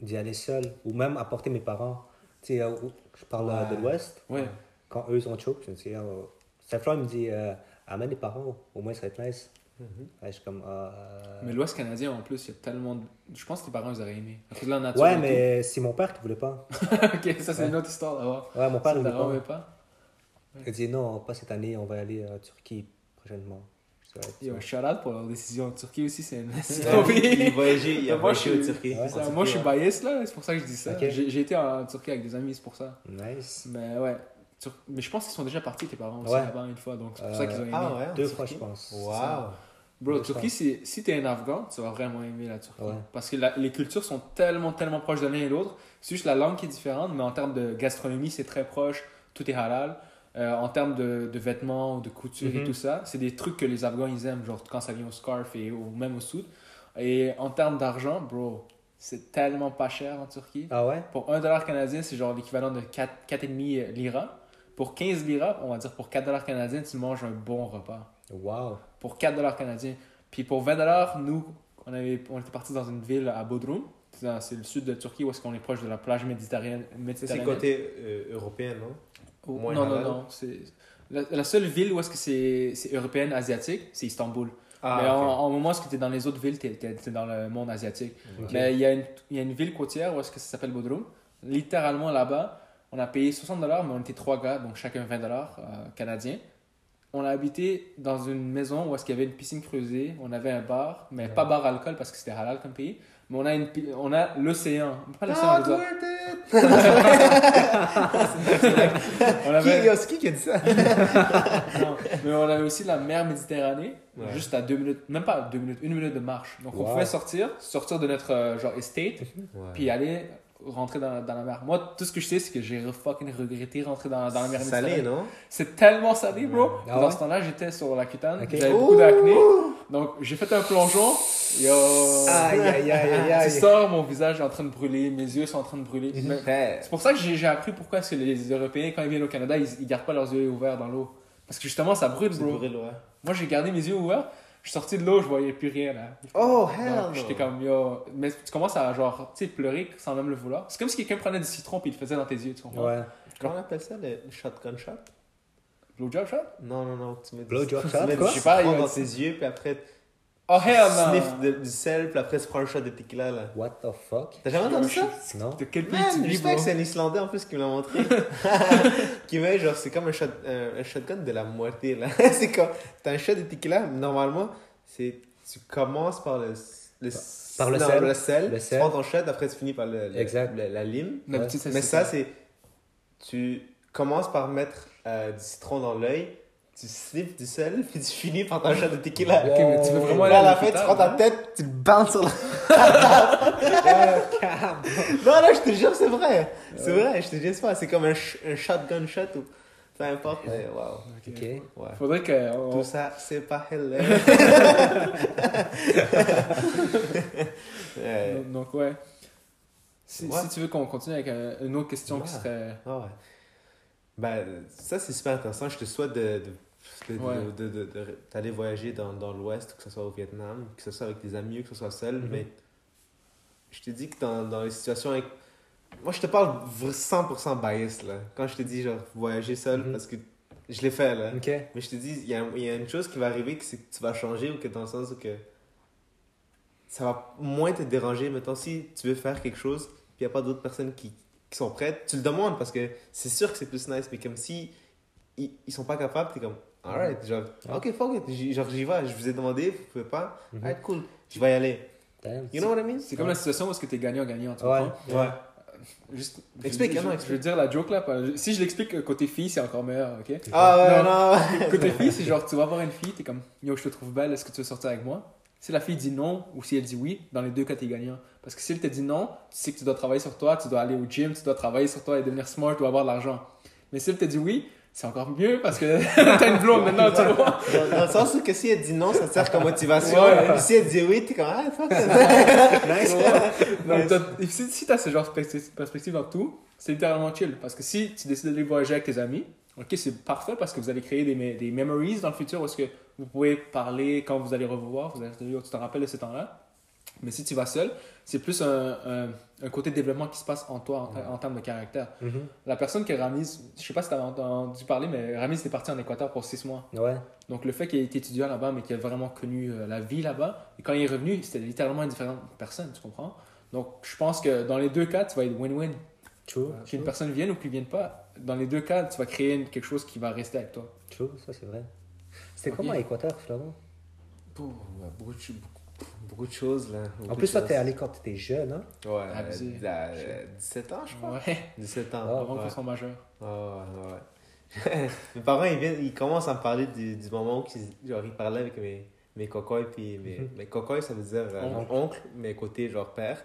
d'y aller seul ou même apporter mes parents. Tu sais, euh, je parle euh, de l'Ouest.
Ouais.
Quand eux ils ont choke, je me dis, euh, Saint-Fleur me dit, euh, amène les parents, au moins ça va être nice.
Mhm.
Ouais, je comme, euh,
Mais l'Ouest canadien, en plus, il y a tellement de... Je pense que tes parents, ils auraient aimé. À cause de la nature.
Ouais, mais c'est mon père qui voulait pas.
tout. [LAUGHS] ok, ça, c'est une autre histoire d'abord.
Ouais, mon père
Ça,
ne voulait pas. Il a dit, non, pas cette année, on va aller en Turquie prochainement. Je dis, Ouais,
Yo, shout out pour leur décision. En Turquie aussi, c'est une. c'est
Ouais,
ton
il
pays.
voyageait, il a
Moi,
voyagé.
Ouais.
En
Ça,
Turquie,
moi, je suis
ouais.
biased là, c'est pour ça que je dis ça.
Ok.
J'ai j'ai été en Turquie avec des amis, c'est pour ça.
Nice.
Mais ouais. Tur- Mais je pense qu'ils sont déjà partis, tes parents aussi,
Ouais.
là-bas une fois. Donc c'est pour
Euh,
ça qu'ils ont aimé.
Ah ouais?
Deux
Turquie?
fois, je pense.
Wow.
Bro, Turquie, c'est- si t'es un Afghan, tu vas vraiment aimer la Turquie.
Ouais.
Parce que la- les cultures sont tellement, tellement proches de l'un et l'autre. C'est juste la langue qui est différente, mais en termes de gastronomie, c'est très proche. Tout est halal. euh, en termes de, de vêtements, de couture et
Mhm.
tout ça, c'est des trucs que les Afghans ils aiment, genre quand ça vient au scarf et ou même au suit. Et en termes d'argent, bro, c'est tellement pas cher en Turquie.
Ah ouais?
Pour 1 dollar canadien, c'est genre l'équivalent de 4, 4,5 lira. Pour 15 lira, on va dire pour 4 dollars canadiens, tu manges un bon repas.
Wow.
Pour 4 dollars canadiens. Puis pour 20 dollars, nous, on, avait, on était partis dans une ville à Bodrum. C'est le sud de Turquie où est-ce qu'on est proche de la plage méditerranéenne.
C'est côté euh, européen, non?
Oh,
moins
non, non,
halal.
non. La, la seule ville où est-ce que c'est c'est européenne, asiatique, c'est Istanbul.
Ah,
Mais
ok.
en, en moment, est-ce que tu es dans les autres villes, tu es, dans le monde asiatique. Mais il y, a une- il y a une ville côtière où est-ce que ça s'appelle Bodrum. Littéralement là-bas, on a payé 60 dollars, mais on était trois gars, donc chacun 20 dollars euh, canadiens. On a habité dans une maison où est-ce qu'il y avait une piscine creusée, on avait un bar, mais pas bar alcool parce que c'était halal comme pays. Mais on a, une, on a l'océan. Pas l'océan, dire. [LAUGHS] On avait,
c'est qui qui a dit ça?
Non, mais on avait aussi la mer Méditerranée,
Ouais.
juste à deux minutes, même pas deux minutes, une minute de marche. Donc on pouvait sortir, sortir de notre euh, genre estate, puis aller rentrer dans, dans la mer. Moi, tout ce que je sais, c'est que j'ai fucking regretté rentrer dans, dans la mer
Salé,
Méditerranée.
non?
C'est tellement salé, bro.
Ah
dans ce temps-là, j'étais sur la cutane, j'avais beaucoup d'acné. Donc j'ai fait un plongeon. Yo.
Aïe, aïe, aïe, aïe, [LAUGHS]
Tu sors, mon visage est en train de brûler, mes yeux sont en train de brûler.
Frère.
c'est pour ça que j'ai appris pourquoi est-ce que les Européens, quand ils viennent au Canada, ils, ils gardent pas leurs yeux ouverts dans l'eau. Parce que justement, ça brûle, bro.
ouais.
Moi, j'ai gardé mes yeux ouverts. Je suis sorti de l'eau, je voyais plus rien, là.
Oh, hell.
J'étais comme, yo. Mais tu commences à, genre, tu sais, pleurer sans même le vouloir. C'est comme si quelqu'un prenait du citron puis il le faisait dans tes yeux, tu comprends?
Ouais.
Comment on appelle ça, le shotgun shot?
Blowjob shot?
Non, non, non. Tu mets du,
Blowjob
tu
shot,
mets
quoi?
Je sais pas,
dans tes yeux, puis après,
Oh, hell
tu
no!
sniffes de- du sel, puis après, tu prends un shot de tequila, là.
What the fuck?
T'as jamais entendu ça?
Non?
De quel pays
Man,
tu vis, bro?
que c'est un Islandais en plus qui me l'a montré. [LAUGHS] qui met genre, c'est comme un, shot, un, un shotgun de la moitié là. [LAUGHS] c'est comme, t'as un shot de tequila, normalement, c'est, tu commences par le, le,
Par le
non,
sel.
le sel.
Le
tu
sel.
prends ton shot, après tu finis par le, le-
Exact.
le- la lime.
D'habitude,
Mais ça, c'est, tu commences par mettre euh, du citron dans l'œil, tu sniffes du sel, [LAUGHS] puis tu finis par ton shot de tequila.
Ok, mais tu veux vraiment aller
Là, à la fin, tu
l'hôpital,
prends ta
hein?
tête, tu le bandes sur la [LAUGHS] Non, non, je te jure, c'est vrai. C'est vrai, je te c'est pas. C'est comme un, sh- un shotgun shot ou peu importe. mais Wow.
Ok.
Ouais.
Faudrait que. on-
Tout ça, c'est pas hell. [LAUGHS] ouais.
Donc, ouais. Si,
Ouais.
si tu veux qu'on continue avec euh, une autre question qui serait.
Ah ouais. Ben, ça, c'est super intéressant. Je te souhaite de, de, de- d'aller voyager dans, dans l'Ouest, que ce soit au Vietnam, que ce soit avec tes amis, que ce soit seul.
Mhm.
Mais je te dis que dans, dans les situations avec. Moi, je te parle vra- 100% bias, là. Quand je te dis, genre, voyager seul,
Mhm.
parce que je l'ai fait, là. Mais je te dis, il y a, y a une chose qui va arriver, que c'est que tu vas changer, ou que dans le sens où que ça va moins te déranger. Mettons, si tu veux faire quelque chose, puis il n'y a pas d'autres personnes qui, qui sont prêtes, tu le demandes parce que c'est sûr que c'est plus nice. Mais comme si ils, ils sont pas capables, t'es comme, alright, genre,
Ah.
ok, fuck it, J'y- genre j'y vais, je vous ai demandé, vous pouvez pas, alright, cool, je vais y aller.
Damn.
You know what I mean?
C'est comme la situation où est-ce que t'es gagnant-gagnant, tu
Ouais.
comprends?
Ouais.
Juste,
Explique,
je,
non,
je, veux dire la joke là. Si je l'explique euh, côté fille, c'est encore meilleur, ok?
Ah ouais,
Non.
non,
Côté [LAUGHS] fille, c'est genre, tu vas voir une fille, t'es comme, yo, je te trouve belle, est-ce que tu veux sortir avec moi? Si la fille dit non ou si elle dit oui, dans les deux cas, t'es gagnant. Parce que si elle te dit non, tu sais que tu dois travailler sur toi, tu dois aller au gym, tu dois travailler sur toi et devenir smart ou avoir de l'argent. Mais si elle te dit oui, c'est encore mieux parce que [LAUGHS] t'as une blonde maintenant, tu vois.
dans, dans le sens où que si elle dit non, ça te sert comme motivation.
Ouais.
Si elle dit oui, t'es comme, ah, fuck. [LAUGHS]
Nice.
Donc, si, si t'as ce genre de perspective- dans tout, c'est littéralement chill. Parce que si tu décides d'aller voyager avec tes amis, ok, c'est parfait parce que vous allez créer des, des memories dans le futur est-ce que vous pouvez parler quand vous allez revoir, vous allez dire, tu te rappelles de ce temps-là. Mais si tu vas seul, c'est plus un, un, un côté de développement qui se passe en toi en, en termes de caractère.
Mhm.
La personne que Ramis, je sais pas si tu as entendu parler, mais Ramis est parti en Équateur pour six mois.
Ouais.
Donc le fait qu'il ait été étudiant là-bas, mais qu'il a vraiment connu euh, la vie là-bas, et quand il est revenu, c'était littéralement une différente personne, tu comprends? Donc je pense que dans les deux cas, tu vas être win-win.
True.
Qu'une personne vienne ou qu'il vienne pas, dans les deux cas, tu vas créer quelque chose qui va rester avec toi.
True, ça c'est vrai. C'était comment à Équateur, finalement?
Beaucoup, beaucoup, de, cho- beaucoup, beaucoup de choses, là.
En plus, toi, t'es allé quand t'étais jeune, hein?
Ouais,
Abusé.
euh, à, euh, 17 ans, je crois.
Ouais,
17 ans.
Ah,
avant
ouais.
qu'ils soient majeurs.
Ouais, ouais, [LAUGHS] mes parents, ils, viennent, ils commencent à me parler du, du moment où ils, genre, ils parlaient avec mes, mes cocoys. Puis mes,
Mhm.
mes cocoys, ça veut dire euh,
Oncle.
oncle, mais côté genre père.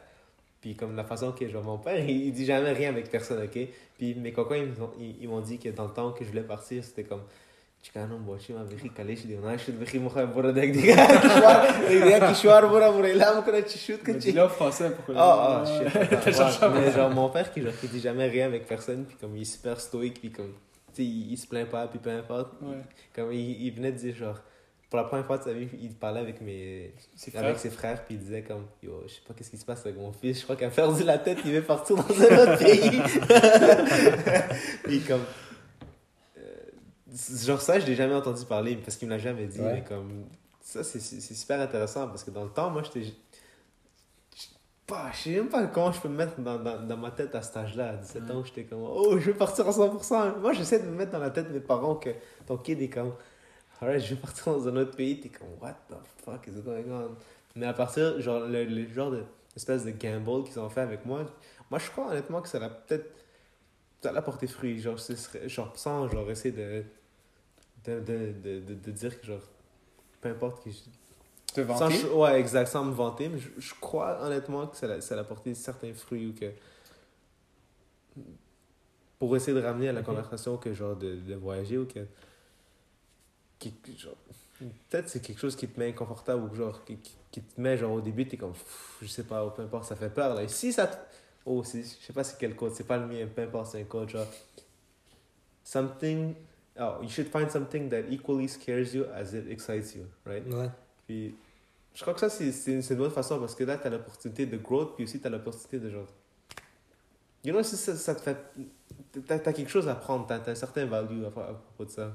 Puis comme la façon que genre mon père, il, [LAUGHS] il dit jamais rien avec personne, ok? Puis mes ils, ils m'ont dit que dans le temps que je voulais partir, c'était comme. Chicano, bochi, ma vieille calèche, de on a acheté de vieille mocha, bora dek, diga, diga, kishwar, bora, bora, ilam, kona, chichut, que
Mais
chi.
dis-le en français pour que
Ah, ah, Mais genre, mon père, qui, genre, qui dit jamais rien avec personne, puis comme il est super stoïque, puis comme, tu sais, il, il se plaint pas, puis peu importe. Comme il, il venait de dire, genre, pour la première fois de sa vie, il parlait avec mes, avec ses frères, puis il disait comme, yo, je sais pas qu'est-ce qui se passe avec mon fils, je crois qu'il a perdu la tête, il veut partir dans un autre pays. puis comme, euh, genre ça, je l'ai jamais entendu parler, parce qu'il me l'a jamais dit,
Ouais.
mais comme, ça, c'est super intéressant, parce que dans le temps, moi, j'étais, je pas, je sais même pas comment je peux me mettre dans, dans, dans ma tête à cet âge-là, à 17
Ouais.
ans, j'étais comme, oh, je veux partir à 100%. Moi, j'essaie de me mettre dans la tête de mes parents que ton kid est comme, alright, je veux partir dans un autre pays, t'es comme, what the fuck is going on? Mais à partir, genre, le, le genre de espèce de gamble qu'ils ont fait avec moi, moi, je crois honnêtement que ça l'a peut-être, ça l'a porté fruit, genre, ce serait, genre, sans, genre, essayer de, de, de, de, dire que, genre, peu importe qui je
Te vanter?
ouais, exact, sans me vanter, mais je, je crois honnêtement que ça a, ça a apporté certains fruits ou que. Pour essayer de ramener à la conversation que genre de, de voyager ou que. qui- genre, Peut-être c'est quelque chose qui te met inconfortable ou genre qui, qui, te met genre au début, t'es comme. pff, Je sais pas, peu importe, ça fait peur là. Et si ça. Oh, je sais pas c'est quel code, c'est pas le mien, peu importe, c'est un code genre. Something. Oh, you should find something that equally scares you as it excites you, right?
Ouais.
Puis, je crois que ça, c'est c'est une, bonne façon parce que là, tu as l'opportunité de growth, puis aussi tu as l'opportunité de genre. You know, si ça, ça te fait. Tu as, quelque chose à prendre, tu as, un certain value à, à propos de ça.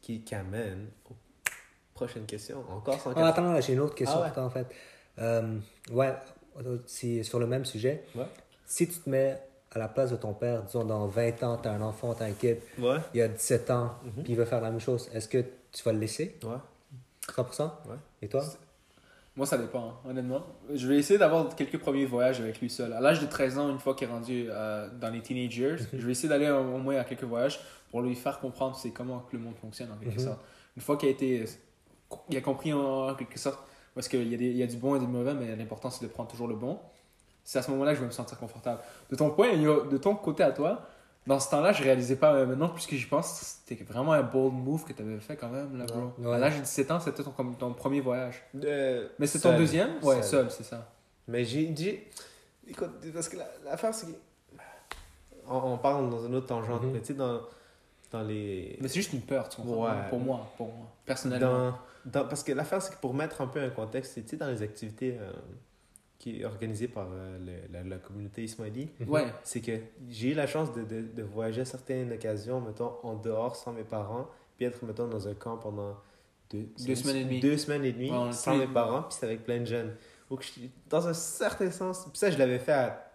Qui, qui amène aux prochaines questions. Encore sans
Ah, attends, j'ai une autre question
Ah ouais.
en fait. Euh, ouais, sur le même sujet.
Ouais.
Si tu te mets à la place de ton père, disons dans 20 ans, tu as un enfant, tu as un kid,
Ouais.
il a 17 ans,
Mhm.
puis il veut faire la même chose, est-ce que tu vas le laisser?
Ouais.
100%
Ouais.
Et toi?
Moi, ça dépend, hein, honnêtement. Je vais essayer d'avoir quelques premiers voyages avec lui seul. À l'âge de 13 ans, une fois qu'il est rendu euh, dans les teenage years, je vais essayer d'aller au au moins à quelques voyages pour lui faire comprendre c'est comment que le monde fonctionne en quelque
Mhm.
sorte. Une fois qu'il a été, il a compris en, en quelque sorte, parce qu'il y, a des- y a du bon et du mauvais, mais l'important c'est de prendre toujours le bon. C'est à ce moment-là que je vais me sentir confortable. De ton point, de ton côté à toi, dans ce temps-là, je réalisais pas. euh, maintenant, puisque j'y pense, c'était vraiment un bold move que tu avais fait quand même, là, bro.
Ouais.
À l'âge de 17 ans, c'était ton, ton premier voyage.
Euh,
Mais c'est ton deuxième? Ouais,
Seul.
c'est ça.
Mais j'ai. j'ai- Écoute, parce que la- l'affaire, c'est que. On, on parle dans une autre tangente,
Mhm.
mais tu sais, dans, dans les.
Mais c'est juste une peur, tu comprends?
Ouais.
Pour moi, pour moi, personnellement.
Dans, dans- parce que l'affaire, c'est que pour mettre un peu un contexte, tu sais, dans les activités euh, qui est organisées par euh, le- la, la communauté Ismaili,
Ouais,
c'est que j'ai eu la chance de, de, de voyager à certaines occasions, mettons, en dehors sans mes parents, puis être, mettons, dans un camp pendant deux,
Deux semaines et demie.
Deux semaines et demie,
Ouais,
sans mes parents, puis c'est avec plein de jeunes. Donc, je- dans un certain sens, puis ça, je l'avais fait à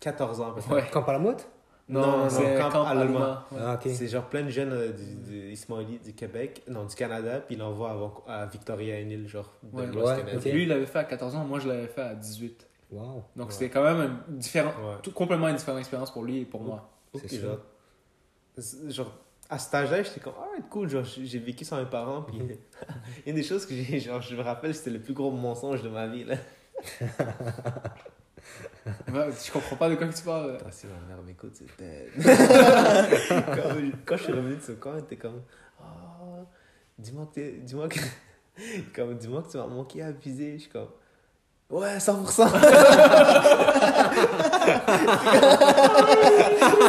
14 ans, peut-être.
ouais.
Quand Palamoute
Non,
Non, non,
c'est
Camp
Camp
Allemand.
Allemand. ouais.
Ah.
C'est genre plein de jeunes euh, du, du Ismaili du Québec, non, du Canada, puis ils l'envoient à, Victoria, une île, genre, de
Ouais.
Ouais.
Lui, il l'avait fait à 14 ans, moi, je l'avais fait à 18.
Wow.
Donc,
Ouais.
c'était quand même un différent,
Ouais.
tout, complètement une différente expérience pour lui et pour moi.
Ok,
C'est
genre, genre, à cet âge-là, j'étais comme, ah, cool, genre, j'ai j'ai vécu sans mes parents, puis [LAUGHS] une des choses que j'ai, genre, je me rappelle, c'était le plus gros mensonge de ma vie, là. [LAUGHS]
Ouais, je comprends pas de quoi que tu parles.
Ah, si ma mère m'écoute, c'était. [LAUGHS] quand, quand je suis revenu de ce camp, elle était comme, ah, dis-moi que t'es- dis-moi que, [LAUGHS] comme, dis-moi que tu m'as manqué à viser, je suis comme, ouais, 100%. [LAUGHS]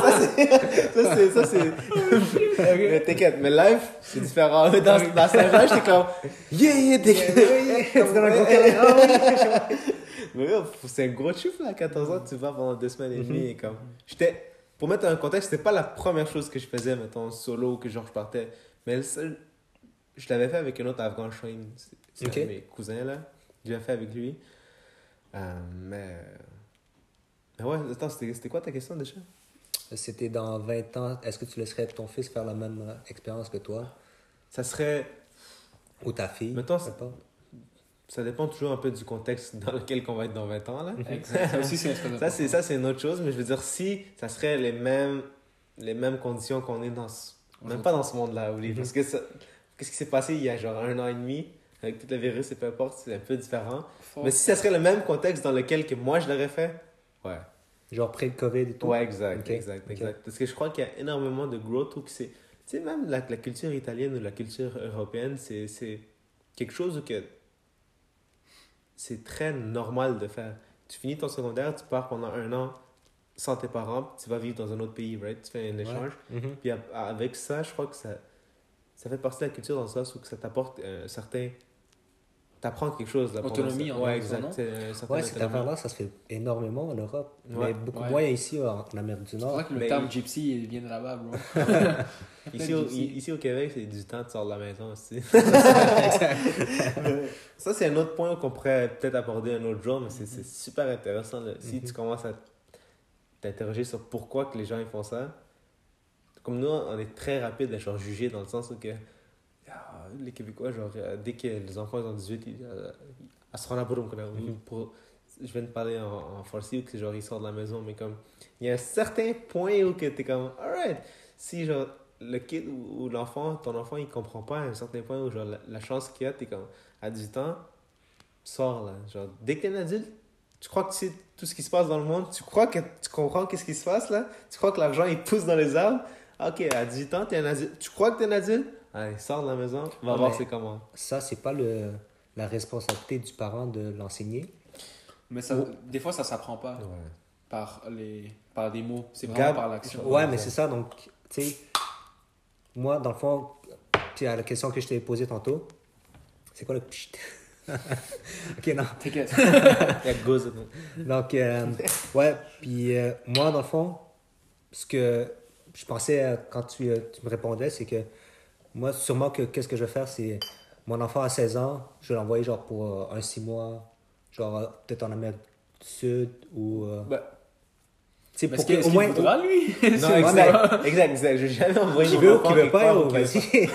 ça, c'est, ça, c'est, c'est, mais t'inquiète, mais live, c'est différent. Dans, dans cet âge-là, j'étais comme, yeah, yeah, t'inquiète.
Tu donnes un gros câlin. Ah oui.
Mais c'est un gros chiffre là, à 14 ans, tu vas pendant deux semaines et demie. et comme... J'étais, pour mettre un contexte, c'était pas la première chose que je faisais, mettons, solo, que genre je partais. Mais le seul- je l'avais fait avec un autre Afghan Shane, c'est c'est
Ok.
un de mes cousins là. Je l'ai fait avec lui. Euh, mais. Mais ouais, attends, c'était c'était quoi ta question déjà?
C'était dans 20 ans, est-ce que tu laisserais ton fils faire la même euh, expérience que toi?
Ça serait.
Ou ta fille
Mettons,
pas.
Ça dépend toujours un peu du contexte [LAUGHS] dans lequel on va être dans 20 ans là.
Exact. Ça c'est
Ça, c'est une autre chose, mais je veux dire, si ça serait les mêmes, les mêmes conditions qu'on est dans ce, même pas dans ce monde-là, oui,
Mhm.
parce que ça- qu'est-ce qui s'est passé il y a genre un an et demi avec tout le virus et peu importe, c'est un peu différent. Mais si ça serait le même contexte dans lequel que moi je l'aurais fait, ouais.
Genre près le COVID et tout?
Ouais, exact,
Ok,
exact. Parce que je crois qu'il y a énormément de que c'est. Tu sais, même la, la culture italienne ou la culture européenne, c'est c'est quelque chose que c'est très normal de faire. Tu finis ton secondaire, tu pars pendant un an sans tes parents, tu vas vivre dans un autre pays, right? Tu fais un échange.
Mhm.
Puis avec ça, je crois que ça, ça fait partie de la culture dans le sens où que ça t'apporte un certain. T'apprends quelque chose.
Autonomie en
Ouais,
même temps,
exact. c'est certain
Ouais, cette affaire-là, ça se fait énormément en Europe.
Ouais.
Mais beaucoup
Ouais.
moins ici en, Amérique du
C'est
Nord.
vrai que le
Mais-
terme gypsy il vient de là-bas, bro. [LAUGHS] [LAUGHS]
Ici au, ici au Québec, c'est du temps, tu sors de la maison aussi. [LAUGHS] ça, c'est un autre point qu'on pourrait peut-être aborder un autre jour, mais c'est c'est super intéressant. là. Si
Mhm.
tu commences à t'interroger sur pourquoi que les gens ils font ça, comme nous, on est très rapide à genre, juger dans le sens où que les Québécois, genre, euh, dès que les enfants ils ont 18, ils, euh, à se rendre
Mhm.
pour- je viens de parler en, en farsi ou que genre, ils sortent de la maison, mais comme, il y a un certain point où que t'es comme, alright, si genre, le kid ou, ou l'enfant, ton enfant, il comprend pas à un certain point où genre, la, la chance qu'il y a, t'es comme, à 18 ans, sors là. Genre, dès que t'es un adulte, tu crois que tu sais tout ce qui se passe dans le monde, tu crois que tu comprends qu'est-ce qui se passe là, tu crois que l'argent il pousse dans les arbres. Ok, à 18 ans, t'es un adulte. Tu crois que t'es un adulte? Allez, sors de la maison, va
Ouais,
voir c'est comment.
Ça, c'est pas le, la responsabilité du parent de l'enseigner?
Mais ça, des fois, ça s'apprend pas par, les, par des mots. C'est vraiment
Gab-
par l'action.
Ouais, mais c'est ça. Donc, tu sais, moi, dans le fond, à la question que je t'ai posée tantôt, c'est quoi le pchit? [LAUGHS] ok, non.
T'inquiète.
Il y a Goz.
Donc, euh, ouais, puis euh, moi, dans le fond, ce que je pensais euh, quand tu, tu me répondais, c'est que moi, sûrement que qu'est-ce que je vais faire, c'est mon enfant à 16 ans, je vais l'envoyer genre pour euh, un 6 mois, genre euh, peut-être en Amérique du Sud ou. euh,
Bah,
tu sais,
mais
pour
est-ce qu'il
que,
est-ce
au
qu'il
moins.
voudra, lui?
Non, [LAUGHS]
Ouais,
exact, exact, exact. Je jamais envoyer
Qui veut ou qui veut pas,
veut
vas-y.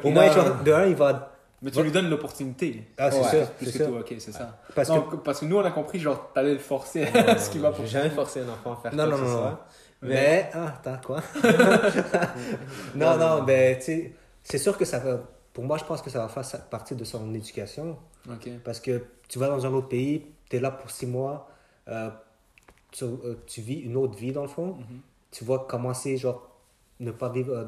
[LAUGHS] Au moins,
Non.
genre, de un, il va.
Mais tu lui donnes l'opportunité.
Ah, c'est
Ouais.
ça,
Plus
c'est
que
ça.
toi, ok, c'est ça.
Parce
Non,
que.
parce que nous, on a compris, genre, t'allais le forcer à [LAUGHS] ce qu'il va pour
jamais forcer un enfant à faire
Non,
quoi
non,
que ce
non, non.
soit.
Mais. Ah, attends, quoi? Non, non, ben, tu sais, c'est sûr que ça va. Pour moi, je pense que ça va faire partie de son éducation. Parce que tu vas dans un autre pays, tu es là pour six mois, euh, tu, euh, tu vis une autre vie dans le fond.
Mhm.
Tu vois comment c'est, genre, ne pas vivre euh,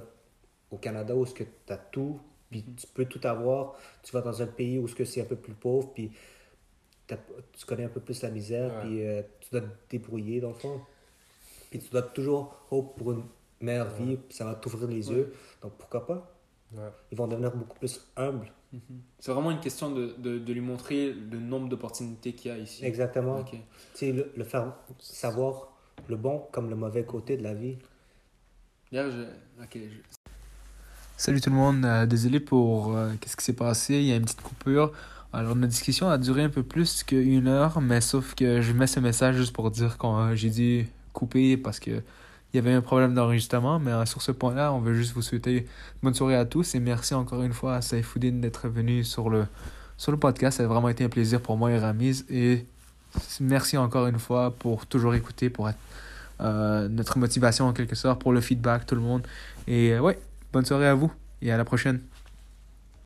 au Canada où tu as tout, puis
Mhm.
tu peux tout avoir. Tu vas dans un pays où ce que c'est un peu plus pauvre, puis tu connais un peu plus la misère,
Ouais.
puis tu dois te débrouiller dans le fond. Puis tu dois toujours hope pour une meilleure vie, puis ça va t'ouvrir les
Ouais.
yeux. Donc pourquoi pas?
Ouais.
Ils vont devenir beaucoup plus humbles.
Mhm. C'est vraiment une question de, de, de lui montrer le nombre d'opportunités qu'il y a ici.
Exactement.
Ok.
Tu sais, le, le faire savoir le bon comme le mauvais côté de la vie.
Je... ok, je- Salut tout le monde, euh, désolé pour euh, qu'est-ce qui s'est passé, il y a une petite coupure. Alors notre discussion a duré un peu plus qu'une heure, mais sauf que je mets ce message juste pour dire que euh, j'ai dû couper parce que il y avait un problème d'enregistrement, mais euh, sur ce point-là, on veut juste vous souhaiter bonne soirée à tous et merci encore une fois à Saifoudine d'être venu sur le, sur le podcast. Ça a vraiment été un plaisir pour moi et Ramiz et merci encore une fois pour toujours écouter, pour être euh, notre motivation en quelque sorte, pour le feedback, tout le monde. Et euh, ouais, bonne soirée à vous et à la prochaine.